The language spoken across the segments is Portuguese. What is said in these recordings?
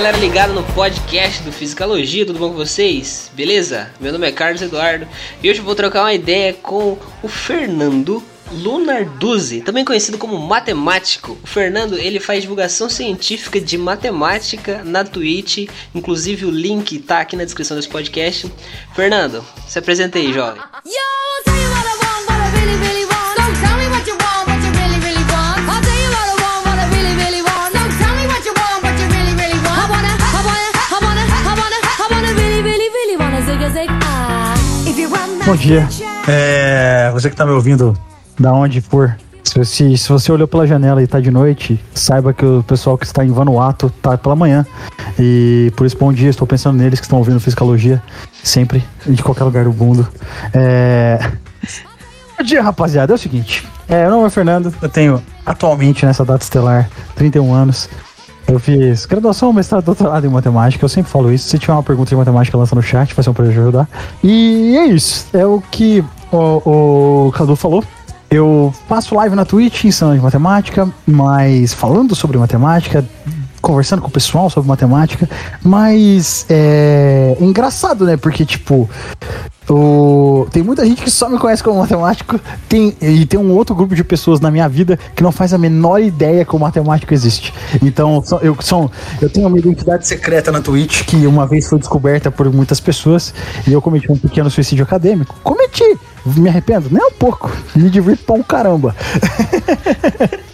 galera ligada no podcast do Fisicalogia, tudo bom com vocês? Beleza? Meu nome é Carlos Eduardo e hoje eu vou trocar uma ideia com o Fernando Lunarduzzi, também conhecido como matemático. O Fernando, ele faz divulgação científica de matemática na Twitch, inclusive o link tá aqui na descrição desse podcast. Fernando, se apresenta aí, jovem. Yo, you what I want, what I really, really Bom dia. É, você que tá me ouvindo, da onde for. Se, se, se você olhou pela janela e tá de noite, saiba que o pessoal que está em Vanuatu tá pela manhã. E por isso, bom dia, estou pensando neles que estão ouvindo Fisicalogia, sempre, de qualquer lugar do mundo. É... Bom dia, rapaziada. É o seguinte, é, meu nome é Fernando, eu tenho atualmente nessa data estelar 31 anos. Eu fiz graduação, mestrado, doutorado em matemática. Eu sempre falo isso. Se tiver uma pergunta de matemática, lança no chat, ser um de ajudar. E é isso. É o que o, o Cadu falou. Eu faço live na Twitch ensinando de matemática, mas falando sobre matemática, conversando com o pessoal sobre matemática, mas é engraçado, né? Porque, tipo, o... tem muita gente que só me conhece como matemático tem... e tem um outro grupo de pessoas na minha vida que não faz a menor ideia que o matemático existe. Então, eu, são... eu tenho uma identidade secreta na Twitch que uma vez foi descoberta por muitas pessoas e eu cometi um pequeno suicídio acadêmico. Cometi! Me arrependo? Nem um pouco. Me divirto pra um caramba.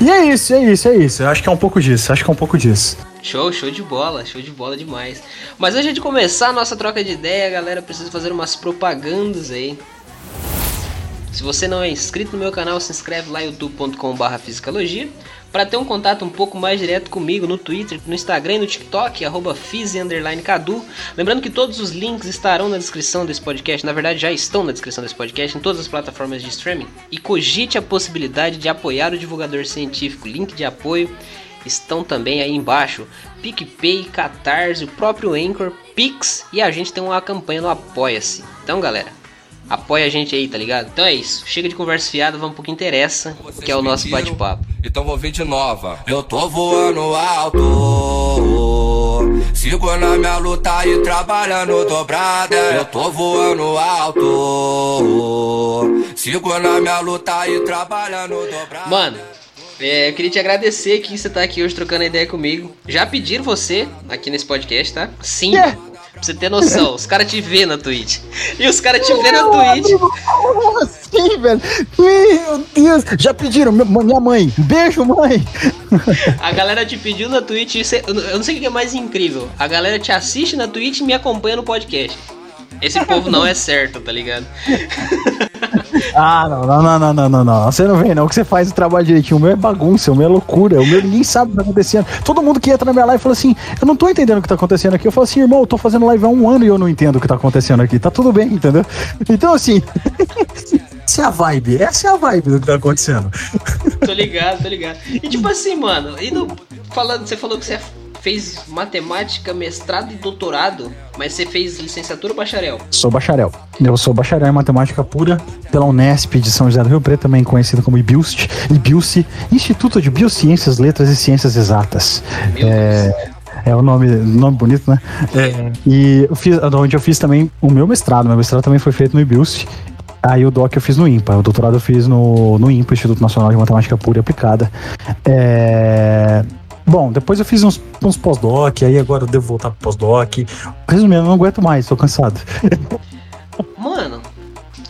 E é isso, é isso, é isso. Eu acho que é um pouco disso, acho que é um pouco disso. Show, show de bola, show de bola demais. Mas antes de começar a nossa troca de ideia, galera, preciso fazer umas propagandas aí. Se você não é inscrito no meu canal, se inscreve lá youtube.com.br fisicalogia para ter um contato um pouco mais direto comigo no Twitter, no Instagram e no TikTok, arroba Cadu. Lembrando que todos os links estarão na descrição desse podcast, na verdade já estão na descrição desse podcast, em todas as plataformas de streaming. E cogite a possibilidade de apoiar o divulgador científico, link de apoio estão também aí embaixo. PicPay, Catarse, o próprio Anchor, Pix e a gente tem uma campanha no Apoia-se. Então, galera, apoia a gente aí, tá ligado? Então é isso. Chega de conversa fiada, vamos pro que interessa, que é o nosso bate-papo. Então vou vir de nova. Eu tô voando alto. Sigo na minha luta e trabalhando dobrada. Eu tô voando alto. Sigo na minha luta e trabalhando dobrada. Mano, é, eu queria te agradecer que você tá aqui hoje trocando ideia comigo. Já pediram você aqui nesse podcast, tá? Sim. É. Pra você ter noção, os caras te vê na Twitch. E os caras te vê na Twitch. Como assim, velho? Meu Deus! Já pediram, minha mãe. Beijo, mãe! A galera te pediu na Twitch, eu não sei o que é mais incrível. A galera te assiste na Twitch e me acompanha no podcast. Esse povo não é certo, tá ligado? Ah, não, não, não, não, não, não, não. Você não vem, não, que você faz o trabalho direitinho. O meu é bagunça, o meu é loucura. O meu ninguém sabe o que tá acontecendo. Todo mundo que entra na minha live fala assim: Eu não tô entendendo o que tá acontecendo aqui. Eu falo assim, irmão, eu tô fazendo live há um ano e eu não entendo o que tá acontecendo aqui. Tá tudo bem, entendeu? Então, assim. Essa é a vibe, essa é a vibe do que tá acontecendo. Tô ligado, tô ligado. E tipo assim, mano, e no, falando, você falou que você fez matemática, mestrado e doutorado, mas você fez licenciatura ou bacharel? Sou bacharel. Eu sou bacharel em matemática pura pela Unesp de São José do Rio Preto, também conhecido como IBIUST, IBIUSC, Instituto de Biociências, Letras e Ciências Exatas. Meu É, é o nome, nome bonito, né? E eu fiz, onde eu fiz também o meu mestrado. Meu mestrado também foi feito no IBIUST. Aí o DOC eu fiz no IMPA, o doutorado eu fiz no, no IMPA, Instituto Nacional de Matemática Pura e Aplicada. É, Bom, depois eu fiz uns, uns pós-doc, aí agora eu devo voltar pro pós-doc. Resumindo, eu não aguento mais, tô cansado. Mano,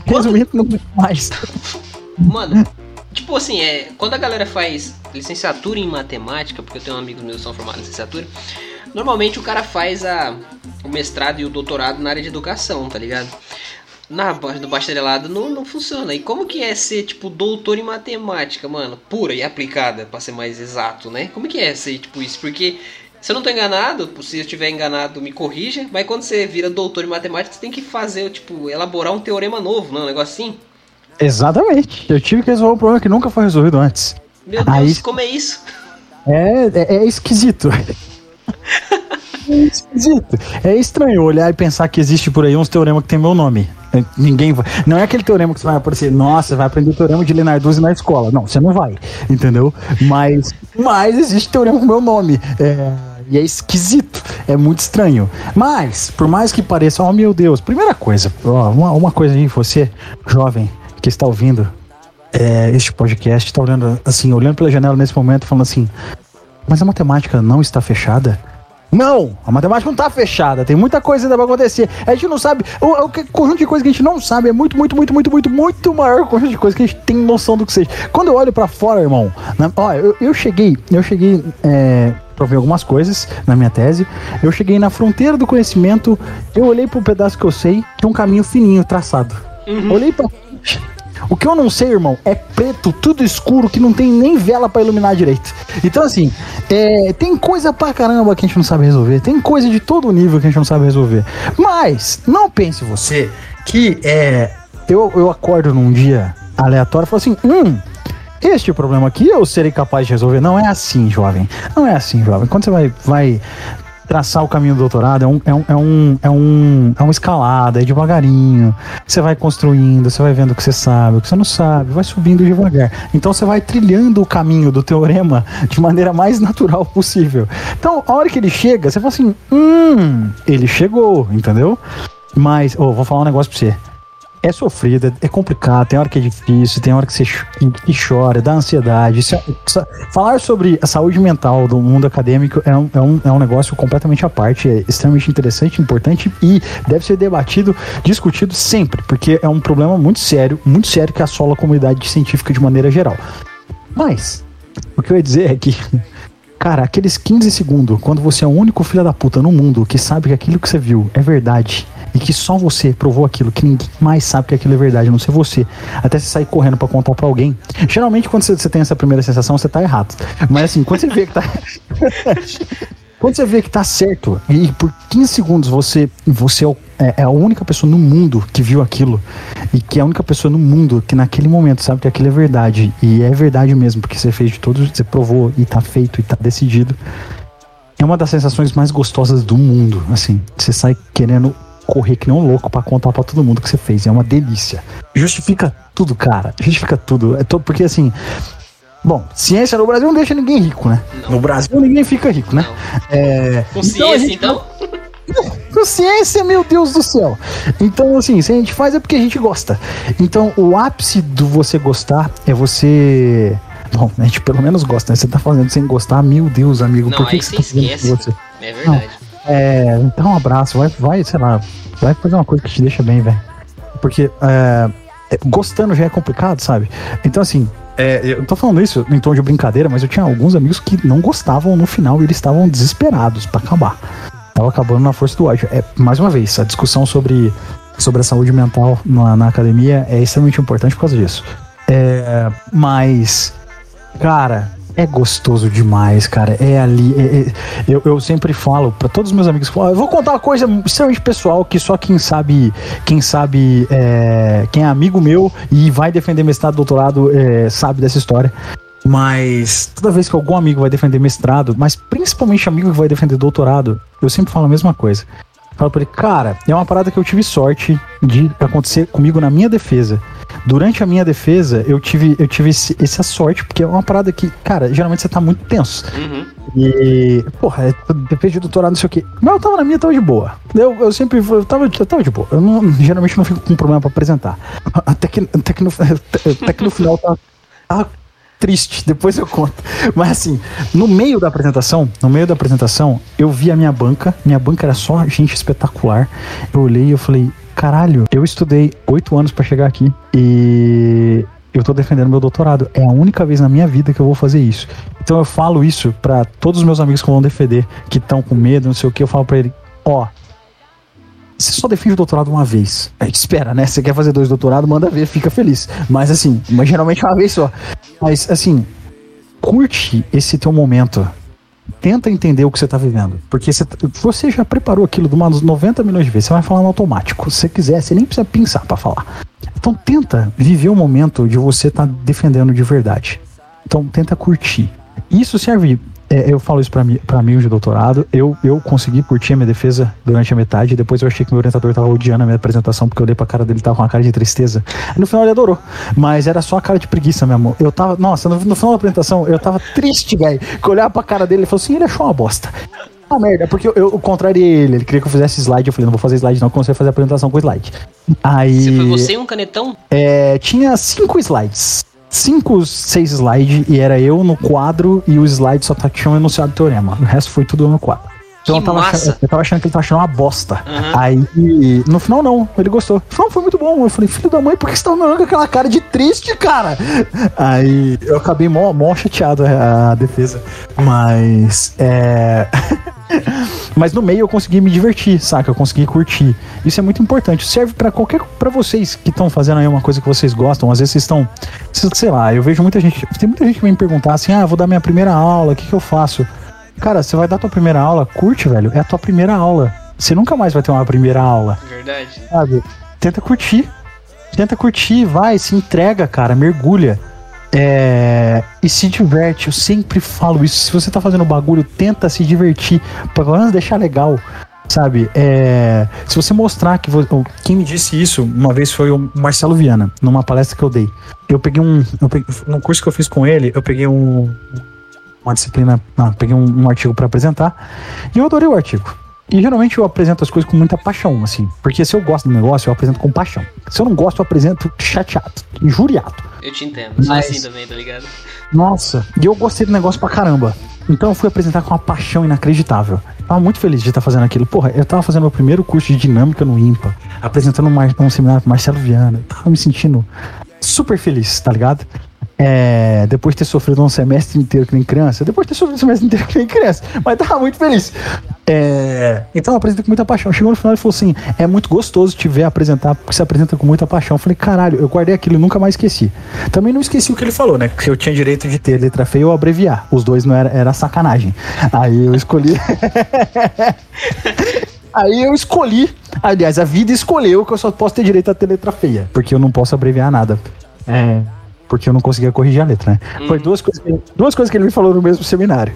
Resumindo, não aguento mais. Mano, tipo assim, é, quando a galera faz licenciatura em matemática, porque eu tenho amigos meus que são formados em licenciatura, normalmente o cara faz a, o mestrado e o doutorado na área de educação, tá ligado? Na do bacharelado não, não funciona. E como que é ser, tipo, doutor em matemática, mano? Pura e aplicada, pra ser mais exato, né? Como que é ser, tipo, isso? Porque, se eu não tô enganado, se eu estiver enganado, me corrija, mas quando você vira doutor em matemática, você tem que fazer, tipo, elaborar um teorema novo, não? Um negócio assim? Exatamente. Eu tive que resolver um problema que nunca foi resolvido antes. Meu Deus, Aí- como é isso? É, é, é esquisito. esquisito. É estranho olhar e pensar que existe por aí uns teoremas que tem meu nome. Ninguém vai. Não é aquele teorema que você vai aparecer, nossa, vai aprender o teorema de Lenarduzzi na escola. Não, você não vai, entendeu? Mas, mas existe teorema com meu nome. É, e é esquisito, é muito estranho. Mas, por mais que pareça, oh meu Deus, primeira coisa, ó, uma, uma coisa aí, você, jovem, que está ouvindo é, este podcast, está olhando assim, olhando pela janela nesse momento, falando assim, mas a matemática não está fechada? Não, a matemática não está fechada, tem muita coisa ainda pra acontecer. A gente não sabe, o, o conjunto de coisas que a gente não sabe é muito, muito, muito, muito, muito, muito maior o conjunto de coisas que a gente tem noção do que seja. Quando eu olho pra fora, irmão, na, ó, eu, eu cheguei, eu cheguei, é, pra ver algumas coisas na minha tese, eu cheguei na fronteira do conhecimento, eu olhei pro pedaço que eu sei, que é um caminho fininho, traçado. Olhei pra frente. O que eu não sei, irmão, é preto, tudo escuro, que não tem nem vela pra iluminar direito. Então, assim, é, tem coisa pra caramba que a gente não sabe resolver. Tem coisa de todo nível que a gente não sabe resolver. Mas, não pense você que é. Eu, eu acordo num dia aleatório e falo assim: hum. Este problema aqui eu serei capaz de resolver. Não é assim, jovem. Não é assim, jovem. Quando você vai, vai traçar o caminho do doutorado é um, é um, é um, é um, é uma escalada, é devagarinho. Você vai construindo, você vai vendo o que você sabe, o que você não sabe, vai subindo devagar. Então você vai trilhando o caminho do teorema de maneira mais natural possível. Então, a hora que ele chega, você fala assim: hum, ele chegou, entendeu? Mas, ô, vou falar um negócio pra você. É sofrido, é complicado, tem hora que é difícil, tem hora que você chora, dá ansiedade. Isso é- isso é- falar sobre a saúde mental do mundo acadêmico é um, é, um, é um negócio completamente à parte, é extremamente interessante, importante e deve ser debatido, discutido sempre, porque é um problema muito sério, muito sério que assola a comunidade científica de maneira geral. Mas, o que eu ia dizer é que Cara, aqueles 15 segundos, quando você é o único filho da puta no mundo que sabe que aquilo que você viu é verdade e que só você provou aquilo, que ninguém mais sabe que aquilo é verdade, a não ser você, até você sair correndo pra contar pra alguém. Geralmente, quando você, você tem essa primeira sensação, você tá errado. Mas assim, quando você vê que tá. Quando você vê que tá certo e por 15 segundos você, você é é, é a única pessoa no mundo que viu aquilo e que é a única pessoa no mundo que naquele momento sabe que aquilo é verdade e é verdade mesmo, porque você fez de todos, você provou e tá feito e tá decidido. É uma das sensações mais gostosas do mundo, assim. Você sai querendo correr que nem um louco pra contar pra todo mundo o que você fez. É uma delícia. Justifica tudo, cara. Justifica tudo. É to- porque assim, Bom, ciência no Brasil não deixa ninguém rico, né? No Brasil ninguém fica rico, né? É, Com então ciência, gente- então? com ciência, meu Deus do céu. Então, assim, se a gente faz é porque a gente gosta. Então, o ápice do você gostar é você. Bom, a gente pelo menos gosta, né? Você tá fazendo sem gostar, meu Deus, amigo. Não, por que, aí que você tá fazendo esquece. você? É verdade. É, então um abraço, vai, vai, sei lá, vai fazer uma coisa que te deixa bem, velho. Porque é, gostando já é complicado, sabe? Então, assim, é, eu tô falando isso em tom de brincadeira, mas eu tinha alguns amigos que não gostavam no final e eles estavam desesperados pra acabar. Tava acabando na força do ódio. É, mais uma vez, a discussão sobre, sobre a saúde mental na, na academia é extremamente importante por causa disso. É, mas, cara, é gostoso demais, cara. É ali. é- é- eu, eu sempre falo pra todos os meus amigos, "Ó, eu vou contar uma coisa extremamente pessoal que só quem sabe, quem sabe, é, quem é amigo meu e vai defender mestrado, doutorado, é, sabe dessa história. Mas toda vez que algum amigo vai defender mestrado, mas principalmente amigo que vai defender doutorado, eu sempre falo a mesma coisa. Falo pra ele, cara, é uma parada que eu tive sorte de acontecer comigo na minha defesa. Durante a minha defesa, eu tive, eu tive esse- essa sorte, porque é uma parada que, cara, geralmente você tá muito tenso. Uhum. E, porra, é, defesa de doutorado, não sei o quê. Mas eu tava na minha, tava de boa. Eu, eu sempre, eu tava, eu tava de boa. Eu não, geralmente não fico com problema pra apresentar. Até que, até que, no, até que no final tava triste, depois eu conto. Mas assim, no meio da apresentação, no meio da apresentação, eu vi a minha banca, minha banca era só gente espetacular. Eu olhei e eu falei, caralho, eu estudei oito anos pra chegar aqui e eu tô defendendo meu doutorado. É a única vez na minha vida que eu vou fazer isso. Então eu falo isso pra todos os meus amigos que vão defender, que estão com medo, não sei o que, eu falo pra ele, ó, você só defende o doutorado uma vez. A gente espera, né? Você quer fazer dois doutorados, manda ver, fica feliz. Mas assim, mas geralmente é uma vez só. Mas assim, curte esse teu momento. Tenta entender o que você tá vivendo. Porque você, você já preparou aquilo de umas 90 milhões de vezes. Você vai falar no automático. Se você quiser, você nem precisa pensar pra falar. Então tenta viver o momento de você estar defendendo de verdade. Então tenta curtir. Isso serve é, eu falo isso pra, mim, pra amigos de doutorado. Eu, eu consegui curtir a minha defesa durante a metade. Depois eu achei que meu orientador tava odiando a minha apresentação, porque eu olhei pra cara dele, tava com uma cara de tristeza. E no final ele adorou. Mas era só a cara de preguiça, meu amor. Eu tava, nossa, no, no final da apresentação, eu tava triste, velho. Que eu olhava pra cara dele e falou assim: ele achou uma bosta. Ah, merda, porque eu, eu contrariei ele. Ele queria que eu fizesse slide. Eu falei, não vou fazer slide, não, comecei a fazer a apresentação com slide. Aí. Você foi você e um canetão? É, tinha cinco slides. Cinco, seis slides, e era eu no quadro e o slide só tá, tinha um enunciado do teorema. O resto foi tudo no quadro. Então eu tava, achando, eu tava achando que ele tava achando uma bosta. Aham. Aí, no final não, ele gostou. Não, foi muito bom. Eu falei, filho da mãe, por que você tá me olhando com aquela cara de triste, cara? Aí eu acabei mó, mó chateado a, a defesa. Mas, é. Mas no meio eu consegui me divertir, saca? Eu consegui curtir. Isso é muito importante. Serve pra qualquer para vocês que estão fazendo aí uma coisa que vocês gostam. Às vezes vocês estão, sei lá, eu vejo muita gente, tem muita gente que vem me perguntar assim: "Ah, vou dar minha primeira aula, o que que eu faço?" Cara, você vai dar tua primeira aula, curte, velho. É a tua primeira aula. Você nunca mais vai ter uma primeira aula Verdade. sabe? Tenta curtir. Tenta curtir, vai, se entrega, cara, mergulha. É, e se diverte, eu sempre falo isso. Se você tá fazendo bagulho, tenta se divertir, pelo menos deixar legal, sabe? É, se você mostrar que vo- quem me disse isso uma vez foi o Marcelo Viana, numa palestra que eu dei. Eu peguei um, eu peguei, num curso que eu fiz com ele, eu peguei um, uma disciplina, peguei um, um artigo pra apresentar e eu adorei o artigo. E geralmente eu apresento as coisas com muita paixão, assim. Porque se eu gosto do negócio, eu apresento com paixão. Se eu não gosto, eu apresento chateado, injuriado. Eu te entendo. Sou Mas- assim também, tá ligado? Nossa, e eu gostei do negócio pra caramba. Então eu fui apresentar com uma paixão inacreditável. Tava muito feliz de estar fazendo aquilo. Porra, eu tava fazendo meu primeiro curso de dinâmica no IMPA, apresentando um, um seminário com Marcelo Viana. Eu tava me sentindo super feliz, tá ligado? É, depois de ter sofrido um semestre inteiro que nem criança, depois de ter sofrido um semestre inteiro que nem criança, mas tava muito feliz. É, então eu apresentei com muita paixão. Chegou no final e falou assim: é muito gostoso te ver apresentar, porque você apresenta com muita paixão. Eu falei, caralho, eu guardei aquilo e nunca mais esqueci. Também não esqueci o que ele falou, né? Que eu tinha direito de ter letra feia ou abreviar. Os dois não era, era sacanagem. Aí eu escolhi. Aí eu escolhi. Aliás, a vida escolheu que eu só posso ter direito a ter letra feia, porque eu não posso abreviar nada. É. Porque eu não conseguia corrigir a letra, né? Foi duas coisas, que, duas coisas que ele me falou no mesmo seminário.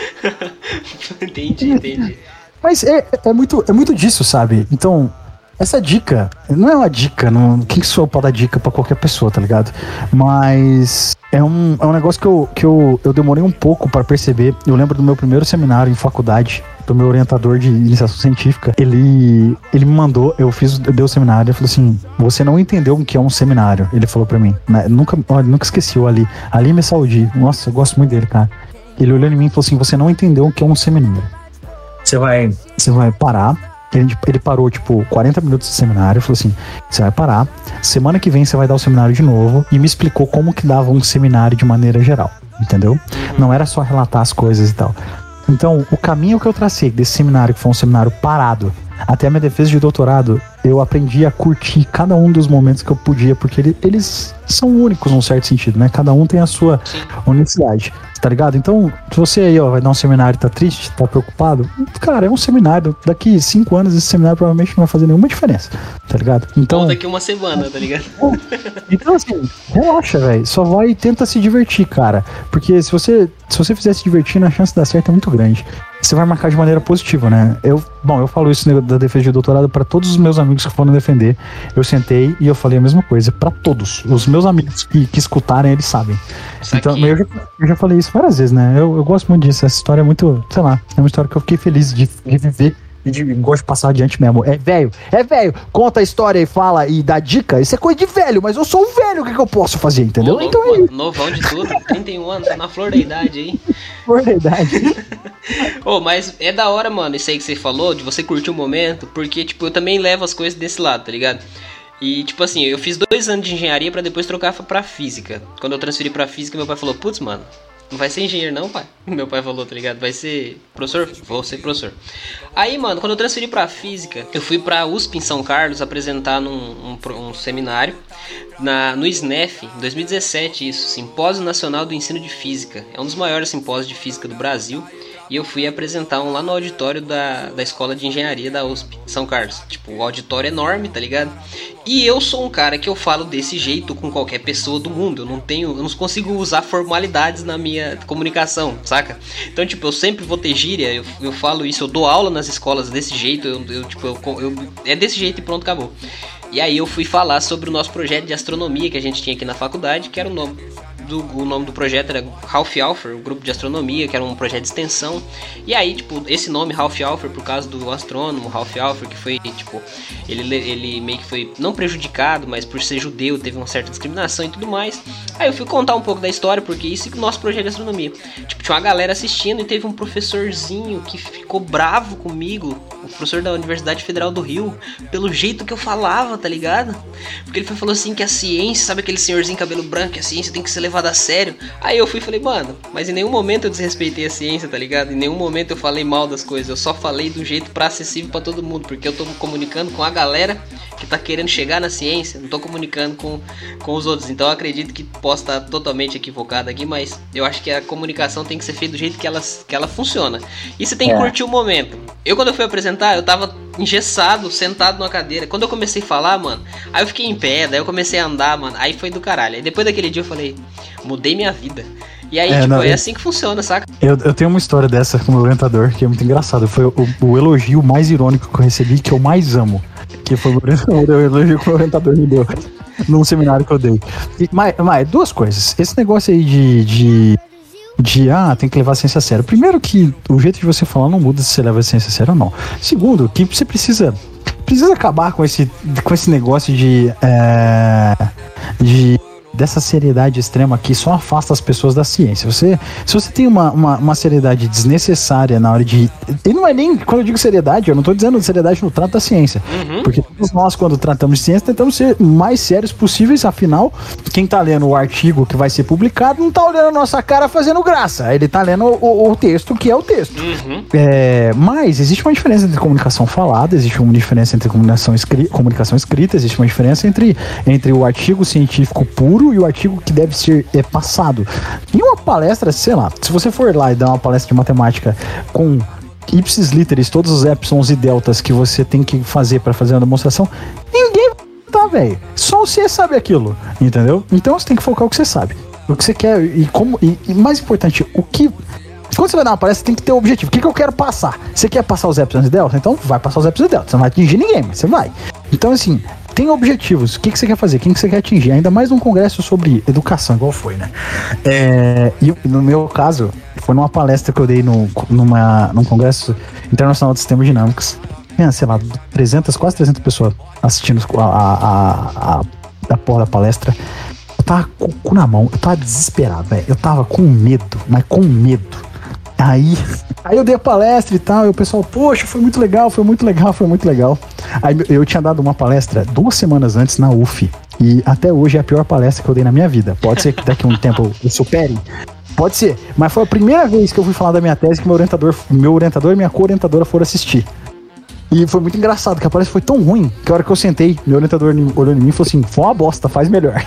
entendi, entendi. Mas é, é, muito, é muito disso, sabe? Então, essa dica, não é uma dica, não, quem que sou eu pra dar dica pra qualquer pessoa, tá ligado? Mas é um, é um negócio que, eu, que eu, eu demorei um pouco pra perceber. Eu lembro do meu primeiro seminário em faculdade, do meu orientador de iniciação científica. Ele, ele me mandou, eu fiz, eu dei o seminário, ele falou assim: Você não entendeu o que é um seminário? Ele falou pra mim. né? Nunca, olha, nunca esqueci o Ali. Ali me saúde. Nossa, eu gosto muito dele, cara. Ele olhou em mim e falou assim: Você não entendeu o que é um seminário. Você vai, você vai parar. Ele, ele parou, tipo, 40 minutos de seminário. Falou assim: Você vai parar. Semana que vem você vai dar o seminário de novo. E me explicou como que dava um seminário de maneira geral. Entendeu? Não era só relatar as coisas e tal. Então, o caminho que eu tracei desse seminário, que foi um seminário parado, até a minha defesa de doutorado, eu aprendi a curtir cada um dos momentos que eu podia, porque ele- eles são únicos num certo sentido, né? Cada um tem a sua unicidade, tá ligado? Então, se você aí, ó, vai dar um seminário e tá triste, tá preocupado, cara, é um seminário. Daqui cinco anos esse seminário provavelmente não vai fazer nenhuma diferença, tá ligado? Então, Ou daqui uma semana, tá ligado? então, assim, relaxa, velho. Só vai e tenta se divertir, cara. Porque se você, se você fizer se divertindo, a chance de dar certo é muito grande. Você vai marcar de maneira positiva, né? Eu, bom, eu falo isso da defesa de doutorado para todos os meus amigos que foram defender. Eu sentei e eu falei a mesma coisa para todos. Os meus amigos que, que escutarem, eles sabem. Isso Então, eu já, eu já falei isso várias vezes, né? Eu, eu gosto muito disso. Essa história é muito, sei lá, é uma história que eu fiquei feliz de, de viver de gosto de passar adiante mesmo. É velho, é velho. Conta a história e fala e dá dica. Isso é coisa de velho, mas eu sou um velho, o que, que eu posso fazer, entendeu? Ô, louco, então é novão de tudo, 31 anos, tá na flor da idade aí. por verdade. Ô, mas é da hora, mano, isso aí que você falou, de você curtir o momento, porque, tipo, eu também levo as coisas desse lado, tá ligado? E, tipo assim, eu fiz dois anos de engenharia pra depois trocar pra física. Quando eu transferi pra física, meu pai falou, putz, mano, não vai ser engenheiro não, pai? Meu pai falou, tá ligado? Vai ser professor? Vou ser professor. Aí, mano, quando eu transferi pra física, eu fui pra USP em São Carlos apresentar num um, um seminário na, no SNEF, em 2017, isso, Simpósio Nacional do Ensino de Física. É um dos maiores simpósios de física do Brasil. E eu fui apresentar um lá no auditório da, da escola de engenharia da USP, São Carlos. Tipo, o auditório é enorme, tá ligado? E eu sou um cara que eu falo desse jeito com qualquer pessoa do mundo. Eu não tenho, eu não consigo usar formalidades na minha comunicação, saca? Então, tipo, eu sempre vou ter gíria, eu, eu falo isso, eu dou aula nas escolas desse jeito, eu, eu tipo, eu, eu- é desse jeito e pronto, acabou. E aí eu fui falar sobre o nosso projeto de astronomia que a gente tinha aqui na faculdade, que era o nome do, o nome do projeto era Ralph Alpher, o grupo de astronomia, que era um projeto de extensão. E aí, tipo, esse nome Ralph Alpher por causa do astrônomo Ralph Alpher, que foi, tipo, ele, ele meio que foi não prejudicado, mas por ser judeu teve uma certa discriminação e tudo mais. Aí eu fui contar um pouco da história, porque isso é o nosso projeto de astronomia. Tipo, tinha uma galera assistindo e teve um professorzinho que ficou bravo comigo, o professor da Universidade Federal do Rio, pelo jeito que eu falava, tá ligado? Porque ele falou assim que a ciência, sabe aquele senhorzinho cabelo branco, que a ciência tem que ser levada a sério. Aí eu fui e falei, mano, mas em nenhum momento eu desrespeitei a ciência, tá ligado? Em nenhum momento eu falei mal das coisas, eu só falei do jeito pra acessível pra todo mundo, porque eu tô comunicando com a galera que tá querendo chegar na ciência, não tô comunicando com, com os outros. Então eu acredito que posso estar totalmente equivocado aqui, mas eu acho que a comunicação tem que ser feita do jeito que ela, que ela funciona. E você tem que É. curtir o momento. Eu, quando eu fui apresentar, eu tava engessado, sentado numa cadeira. Quando eu comecei a falar, mano, aí eu fiquei em pé, daí eu comecei a andar, mano. Aí foi do caralho. Aí depois daquele dia eu falei, mudei minha vida. E aí, É, tipo, não, é assim que funciona, saca? Eu, eu tenho uma história dessa com o meu orientador que é muito engraçado. Foi o, o elogio mais irônico que eu recebi, que eu mais amo. Que foi o orientador- o elogio que o meu orientador me deu num seminário que eu dei. E, mas, mas, duas coisas. Esse negócio aí de, de, de, ah, tem que levar a ciência a sério. Primeiro que o jeito de você falar não muda se você leva a ciência a sério ou não. Segundo, que você precisa precisa acabar com esse, com esse negócio de, é, de dessa seriedade extrema que só afasta as pessoas da ciência. Você, se você tem uma, uma, uma seriedade desnecessária na hora de. E não é nem. Quando eu digo seriedade, eu não tô dizendo seriedade no trato da ciência. Porque todos nós, quando tratamos de ciência, tentamos ser mais sérios possíveis, afinal, quem tá lendo o artigo que vai ser publicado não tá olhando a nossa cara fazendo graça. Ele tá lendo o, o- o texto que é o texto. É, mas existe uma diferença entre comunicação falada, existe uma diferença entre comunicação, escri- comunicação escrita, existe uma diferença entre, entre o artigo científico puro e o artigo que deve ser é, passado. Em uma palestra, sei lá, se você for lá e dar uma palestra de matemática com ipsis literis, todos os epsons e deltas que você tem que fazer para fazer uma demonstração, ninguém tá, velho. Só você sabe aquilo, entendeu? Então você tem que focar o que você sabe. O que você quer e como. E, e mais importante, o que. Quando você vai dar uma palestra, tem que ter um objetivo. O que, que eu quero passar? Você quer passar os epsons e deltas? Então vai passar os epsons e deltas. Você não vai atingir ninguém, mas você vai. Então, assim, tem objetivos. O que, que você quer fazer? Quem que você quer atingir? Ainda mais num congresso sobre educação, igual foi, né? É, e no meu caso, foi numa palestra que eu dei no, numa, num congresso internacional de sistemas dinâmicos. Tinha, sei lá, 300, quase 300 pessoas assistindo a, a, a, a, a porra da palestra. Eu tava com o cu na mão, eu tava desesperado, velho. Eu tava com medo, mas com medo. Aí, aí eu dei a palestra e tal, e o pessoal, poxa, foi muito legal, foi muito legal, foi muito legal. Aí eu tinha dado uma palestra duas semanas antes na UF. E até hoje é a pior palestra que eu dei na minha vida. Pode ser que daqui a um tempo eu supere. Pode ser, mas foi a primeira vez que eu fui falar da minha tese que meu orientador, meu orientador e minha co-orientadora foram assistir. E foi muito engraçado, que a palestra foi tão ruim que a hora que eu sentei, meu orientador olhou em mim e falou assim: foi uma bosta, faz melhor.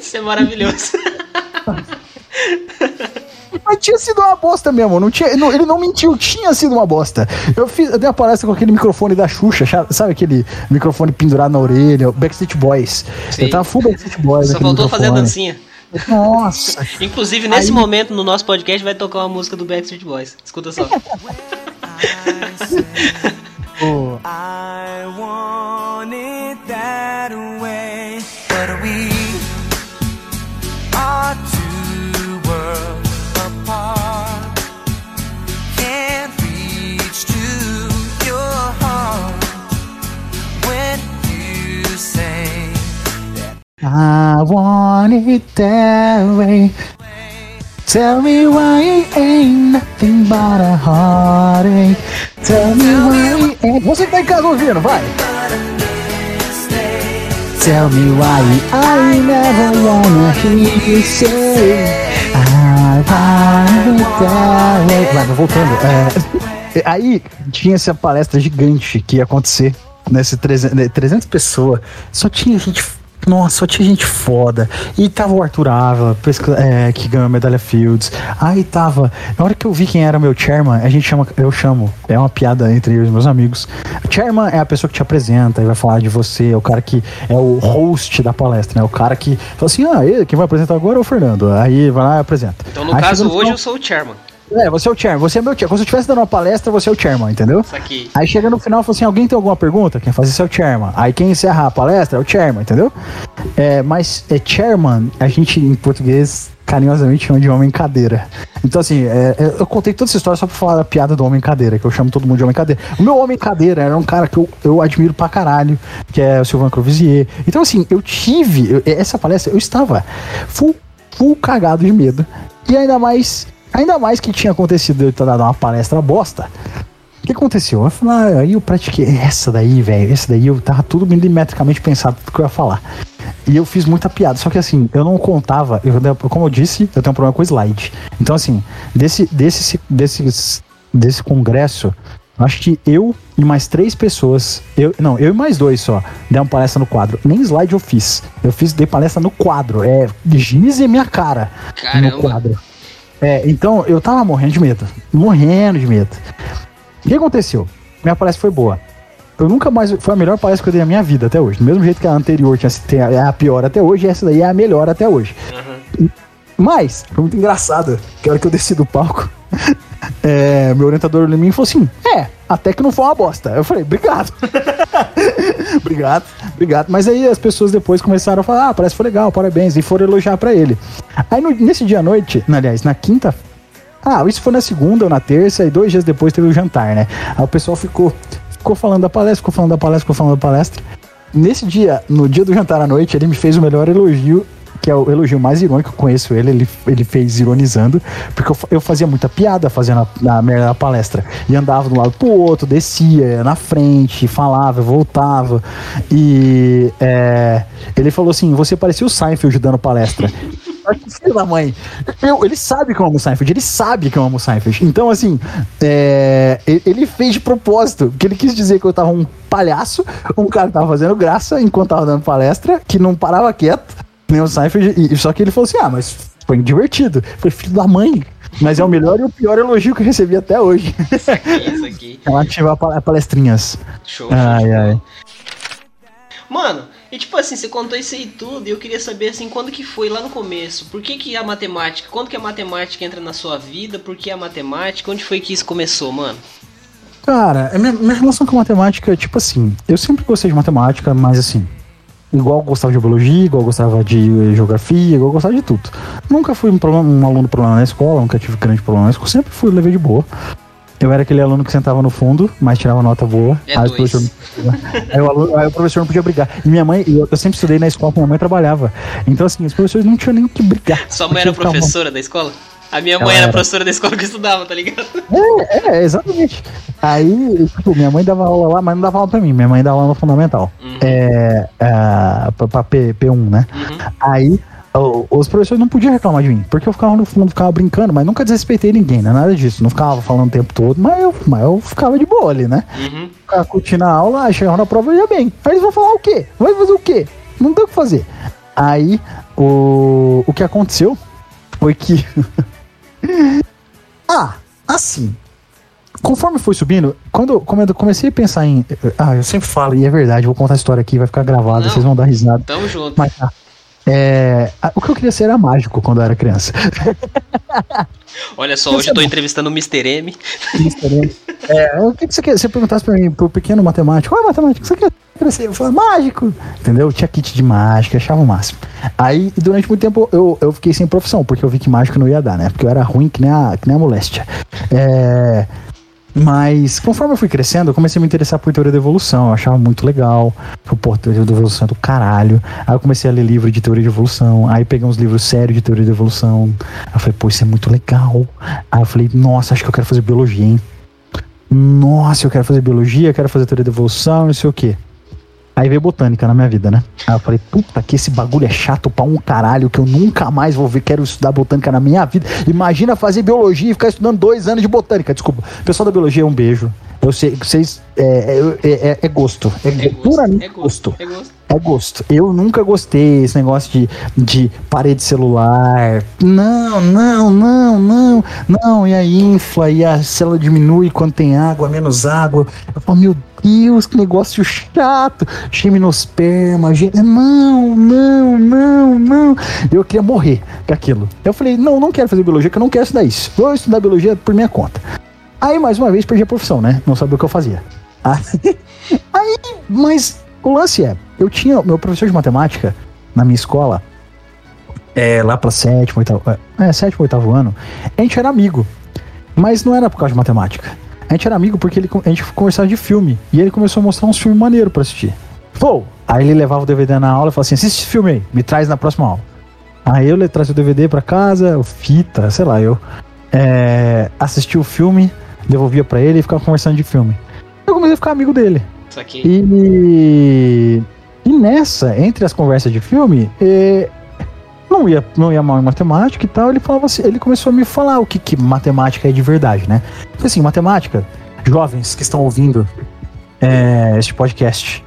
Isso é maravilhoso. Mas tinha sido uma bosta mesmo, não tinha, não- ele não mentiu, tinha sido uma bosta. Eu, fiz, eu dei uma palestra com aquele microfone da Xuxa, sabe aquele microfone pendurado na orelha, Backstreet Boys. Sim. Eu tava full Backstreet Boys. Só faltou fazer a dancinha. Nossa, Inclusive, nesse Aí- momento, no nosso podcast, vai tocar uma música do Backstreet Boys. Escuta só. pô. I want it that way. I want it that way. Tell me why it ain't nothing but a heartache. Tell me why it ain't... Você que tá em casa ouvindo, vai! Tell me why I never wanna hear you say I way. Vai, vai voltando. É, aí tinha essa palestra gigante que ia acontecer nesse 300, né, 300 pessoas. Só tinha gente Nossa, só tinha gente foda. E tava o Arthur Ava, é, que ganhou a medalha Fields. Aí tava. Na hora que eu vi quem era meu chairman, a gente chama. Eu chamo. É uma piada entre os meus amigos. Chairman é a pessoa que te apresenta e vai falar de você. É o cara que é o host da palestra, né? O cara que fala assim: ah, ele, quem vai apresentar agora é o Fernando. Aí vai lá e apresenta. Então, no Aí caso, hoje eu sou o chairman. É, você é o chairman. Você é meu chairman. Quando eu estivesse dando uma palestra, você é o chairman, entendeu? Isso aqui. Aí chega no final e fala assim: alguém tem alguma pergunta? Quem faz isso é o chairman. Aí quem encerra a palestra é o chairman, entendeu? É, mas é chairman, a gente em português carinhosamente chama de homem cadeira. Então, assim, é, é, eu contei toda essa história só pra falar da piada do homem cadeira, que eu chamo todo mundo de homem cadeira. O meu homem cadeira era um cara que eu, eu admiro pra caralho, que é o Silvan Crovisier. Então, assim, eu tive. eu- essa palestra, eu estava full, full cagado de medo. E ainda mais. Ainda mais que tinha acontecido eu ter dado uma palestra bosta. O que aconteceu? Eu falei, ah, aí eu pratiquei. Essa daí, velho, essa daí eu tava tudo milimetricamente pensado do que eu ia falar. E eu fiz muita piada. Só que assim, eu não contava. Eu, como eu disse, eu tenho um problema com slide. Então, assim, desse, desse, desse, desse congresso, acho que eu e mais três pessoas. Eu, não, eu e mais dois só. Demos palestra no quadro. Nem slide eu fiz. Eu fiz, dei palestra no quadro. É, giz em minha cara. Caramba. No quadro. É, então eu tava morrendo de medo. Morrendo de medo. O que aconteceu? Minha palestra foi boa. Eu nunca mais. Foi a melhor palestra que eu dei na minha vida até hoje. Do mesmo jeito que a anterior tinha, é a pior até hoje, essa daí é a melhor até hoje. Mas, foi muito engraçado. Que a hora que eu desci do palco, é, meu orientador olhou em mim e falou assim: É, até que não foi uma bosta. Eu falei, obrigado. obrigado, obrigado. Mas aí as pessoas depois começaram a falar: Ah, parece que foi legal, parabéns. E foram elogiar pra ele. Aí no- nesse dia à noite, aliás, na quinta. Ah, isso foi na segunda ou na terça, e dois dias depois teve o jantar, né? Aí o pessoal ficou, ficou falando da palestra, ficou falando da palestra, ficou falando da palestra. Nesse dia, no dia do jantar à noite, ele me fez o melhor elogio, que é o elogio mais irônico que eu conheço ele, ele, ele fez ironizando, porque eu, eu fazia muita piada fazendo a, merda da palestra. E andava de um lado pro outro, descia ia na frente, falava, voltava. E é, ele falou assim: você parecia o Seinfeld dando palestra. Filho da mãe. Eu, ele sabe que eu amo o Seinfeld, ele sabe que eu amo o Seinfeld. Então, assim, é, ele, ele fez de propósito, porque ele quis dizer que eu tava um palhaço, um cara que tava fazendo graça enquanto tava dando palestra, que não parava quieto, nem o Seinfeld, e, só que ele falou assim: ah, mas foi divertido. Foi filho da mãe. Mas é o melhor e o pior elogio que eu recebi até hoje. Isso aqui, isso aqui. Ela ativa palestrinhas. Show, show Ai, bola. ai. Mano, e tipo assim, você contou isso aí tudo e eu queria saber assim, quando que foi lá no começo? Por que que a matemática, quando que a matemática entra na sua vida? Por que a matemática? Onde foi que isso começou, mano? Cara, minha, minha relação com matemática, tipo assim, eu sempre gostei de matemática, mas assim, igual gostava de biologia, igual gostava de geografia, igual gostava de tudo. Nunca fui um, problema- um aluno problema na escola, nunca tive grande problema na escola, sempre fui, levei de boa. Eu era aquele aluno que sentava no fundo, mas tirava nota boa. É aí, o professor, aí, o aluno- aí o professor não podia brigar. E minha mãe, eu, eu sempre estudei na escola minha mãe trabalhava. Então, assim, os professores não tinham nem o que brigar. Sua mãe era professora da escola? A minha Ela mãe era era. professora da escola que eu estudava, tá ligado? É, é, exatamente. Aí, tipo, minha mãe dava aula lá, mas não dava aula pra mim. Minha mãe dava aula no fundamental. É, é, pra, P, P1, né? Uhum. Aí, os professores não podiam reclamar de mim, porque eu ficava no fundo, ficava brincando, mas nunca desrespeitei ninguém, né? Nada disso. Não ficava falando o tempo todo, mas eu, mas eu ficava de boa ali, né? Uhum. Ficava curtindo a aula, aí chegava na prova e ia bem. Aí eles vão falar o quê? Vai fazer o quê? Não tem o que fazer. Aí, o, o que aconteceu foi que. ah, assim. Conforme foi subindo, quando, quando eu comecei a pensar em. Ah, eu sempre falo, e é verdade, vou contar a história aqui, vai ficar gravado, vocês vão dar risada. Tamo junto. Mas tá. É, o que eu queria ser era mágico quando eu era criança. Olha só, hoje eu tô entrevistando o Mr. M. É, o que, que você quer? Você perguntasse pra mim, pro pequeno matemático, qual é matemática? O que você quer crescer? Eu falei, mágico! Entendeu? Tinha kit de mágica, achava o máximo. Aí, durante muito tempo, eu, eu fiquei sem profissão, porque eu vi que mágico não ia dar, né? Porque eu era ruim que nem a, que nem a moléstia. É. Mas, conforme eu fui crescendo, eu comecei a me interessar por teoria da evolução. Eu achava muito legal. Pô, teoria da evolução é do caralho. Aí eu comecei a ler livro de teoria de evolução. Aí peguei uns livros sérios de teoria da evolução. Aí eu falei, pô, isso é muito legal. Aí eu falei, nossa, acho que eu quero fazer biologia, hein? Nossa, eu quero fazer biologia, quero fazer teoria da evolução, não sei o quê. Aí veio botânica na minha vida, né? Aí eu falei, puta, que esse bagulho é chato pra um caralho, que eu nunca mais vou ver, quero estudar botânica na minha vida. Imagina fazer biologia e ficar estudando dois anos de botânica. Desculpa. Pessoal da biologia, um beijo. Eu sei, vocês. É, é, é, é- gosto. É, É gosto. É gosto. gosto. É gosto. É gosto. Eu nunca gostei esse negócio de, de parede celular. Não, não, não, não, não. E aí infla e a célula diminui quando tem água, menos água. Eu falo, meu Deus, que negócio chato. Gimnosperma, ge- não, não, não, não. Eu queria morrer com aquilo. Eu falei, não, não quero fazer biologia, que eu não quero estudar isso. Vou estudar biologia por minha conta. Aí, mais uma vez, perdi a profissão, né? Não sabia o que eu fazia. Aí, mas o lance é, eu tinha meu professor de matemática na minha escola, é, lá pra sétimo, oitavo, é, sétimo, oitavo ano, a gente era amigo, mas não era por causa de matemática. A gente era amigo porque ele, a gente conversava de filme, e ele começou a mostrar uns filmes maneiros pra assistir. Pô, aí ele levava o DVD na aula e falava assim, assiste esse filme aí, me traz na próxima aula. Aí eu le- trazia o DVD pra casa, o fita, sei lá, eu é, assistia o filme, devolvia pra ele e ficava conversando de filme. Eu comecei a ficar amigo dele. Isso aqui. E, e nessa, entre as conversas de filme, eh, não ia, não ia mal em matemática e tal. Ele falava assim, ele começou a me falar o que, que matemática é de verdade, né? Falei assim, matemática, jovens que estão ouvindo eh, este podcast.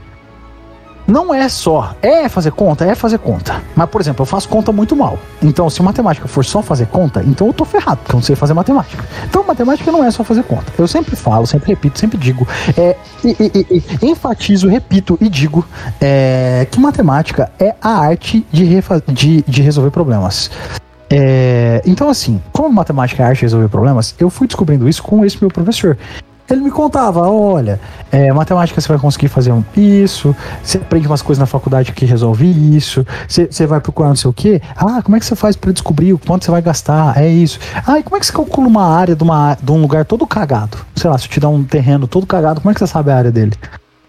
Não é só. É fazer conta? É fazer conta. Mas, por exemplo, eu faço conta muito mal. Então, se matemática for só fazer conta, então eu tô ferrado, porque eu não sei fazer matemática. Então, matemática não é só fazer conta. Eu sempre falo, sempre repito, sempre digo. É, e, e- e- enfatizo, repito e digo é, que matemática é a arte de, de, de resolver problemas. É, então, assim, como matemática é arte de resolver problemas, eu fui descobrindo isso com esse meu professor. Ele me contava, olha, é, matemática você vai conseguir fazer um- isso, você aprende umas coisas na faculdade que resolve isso, você, você vai procurar não sei o quê. Ah, como é que você faz para descobrir o quanto você vai gastar? É isso. Ah, e como é que você calcula uma área de, uma, de um lugar todo cagado? Sei lá, se te dar um terreno todo cagado, como é que você sabe a área dele?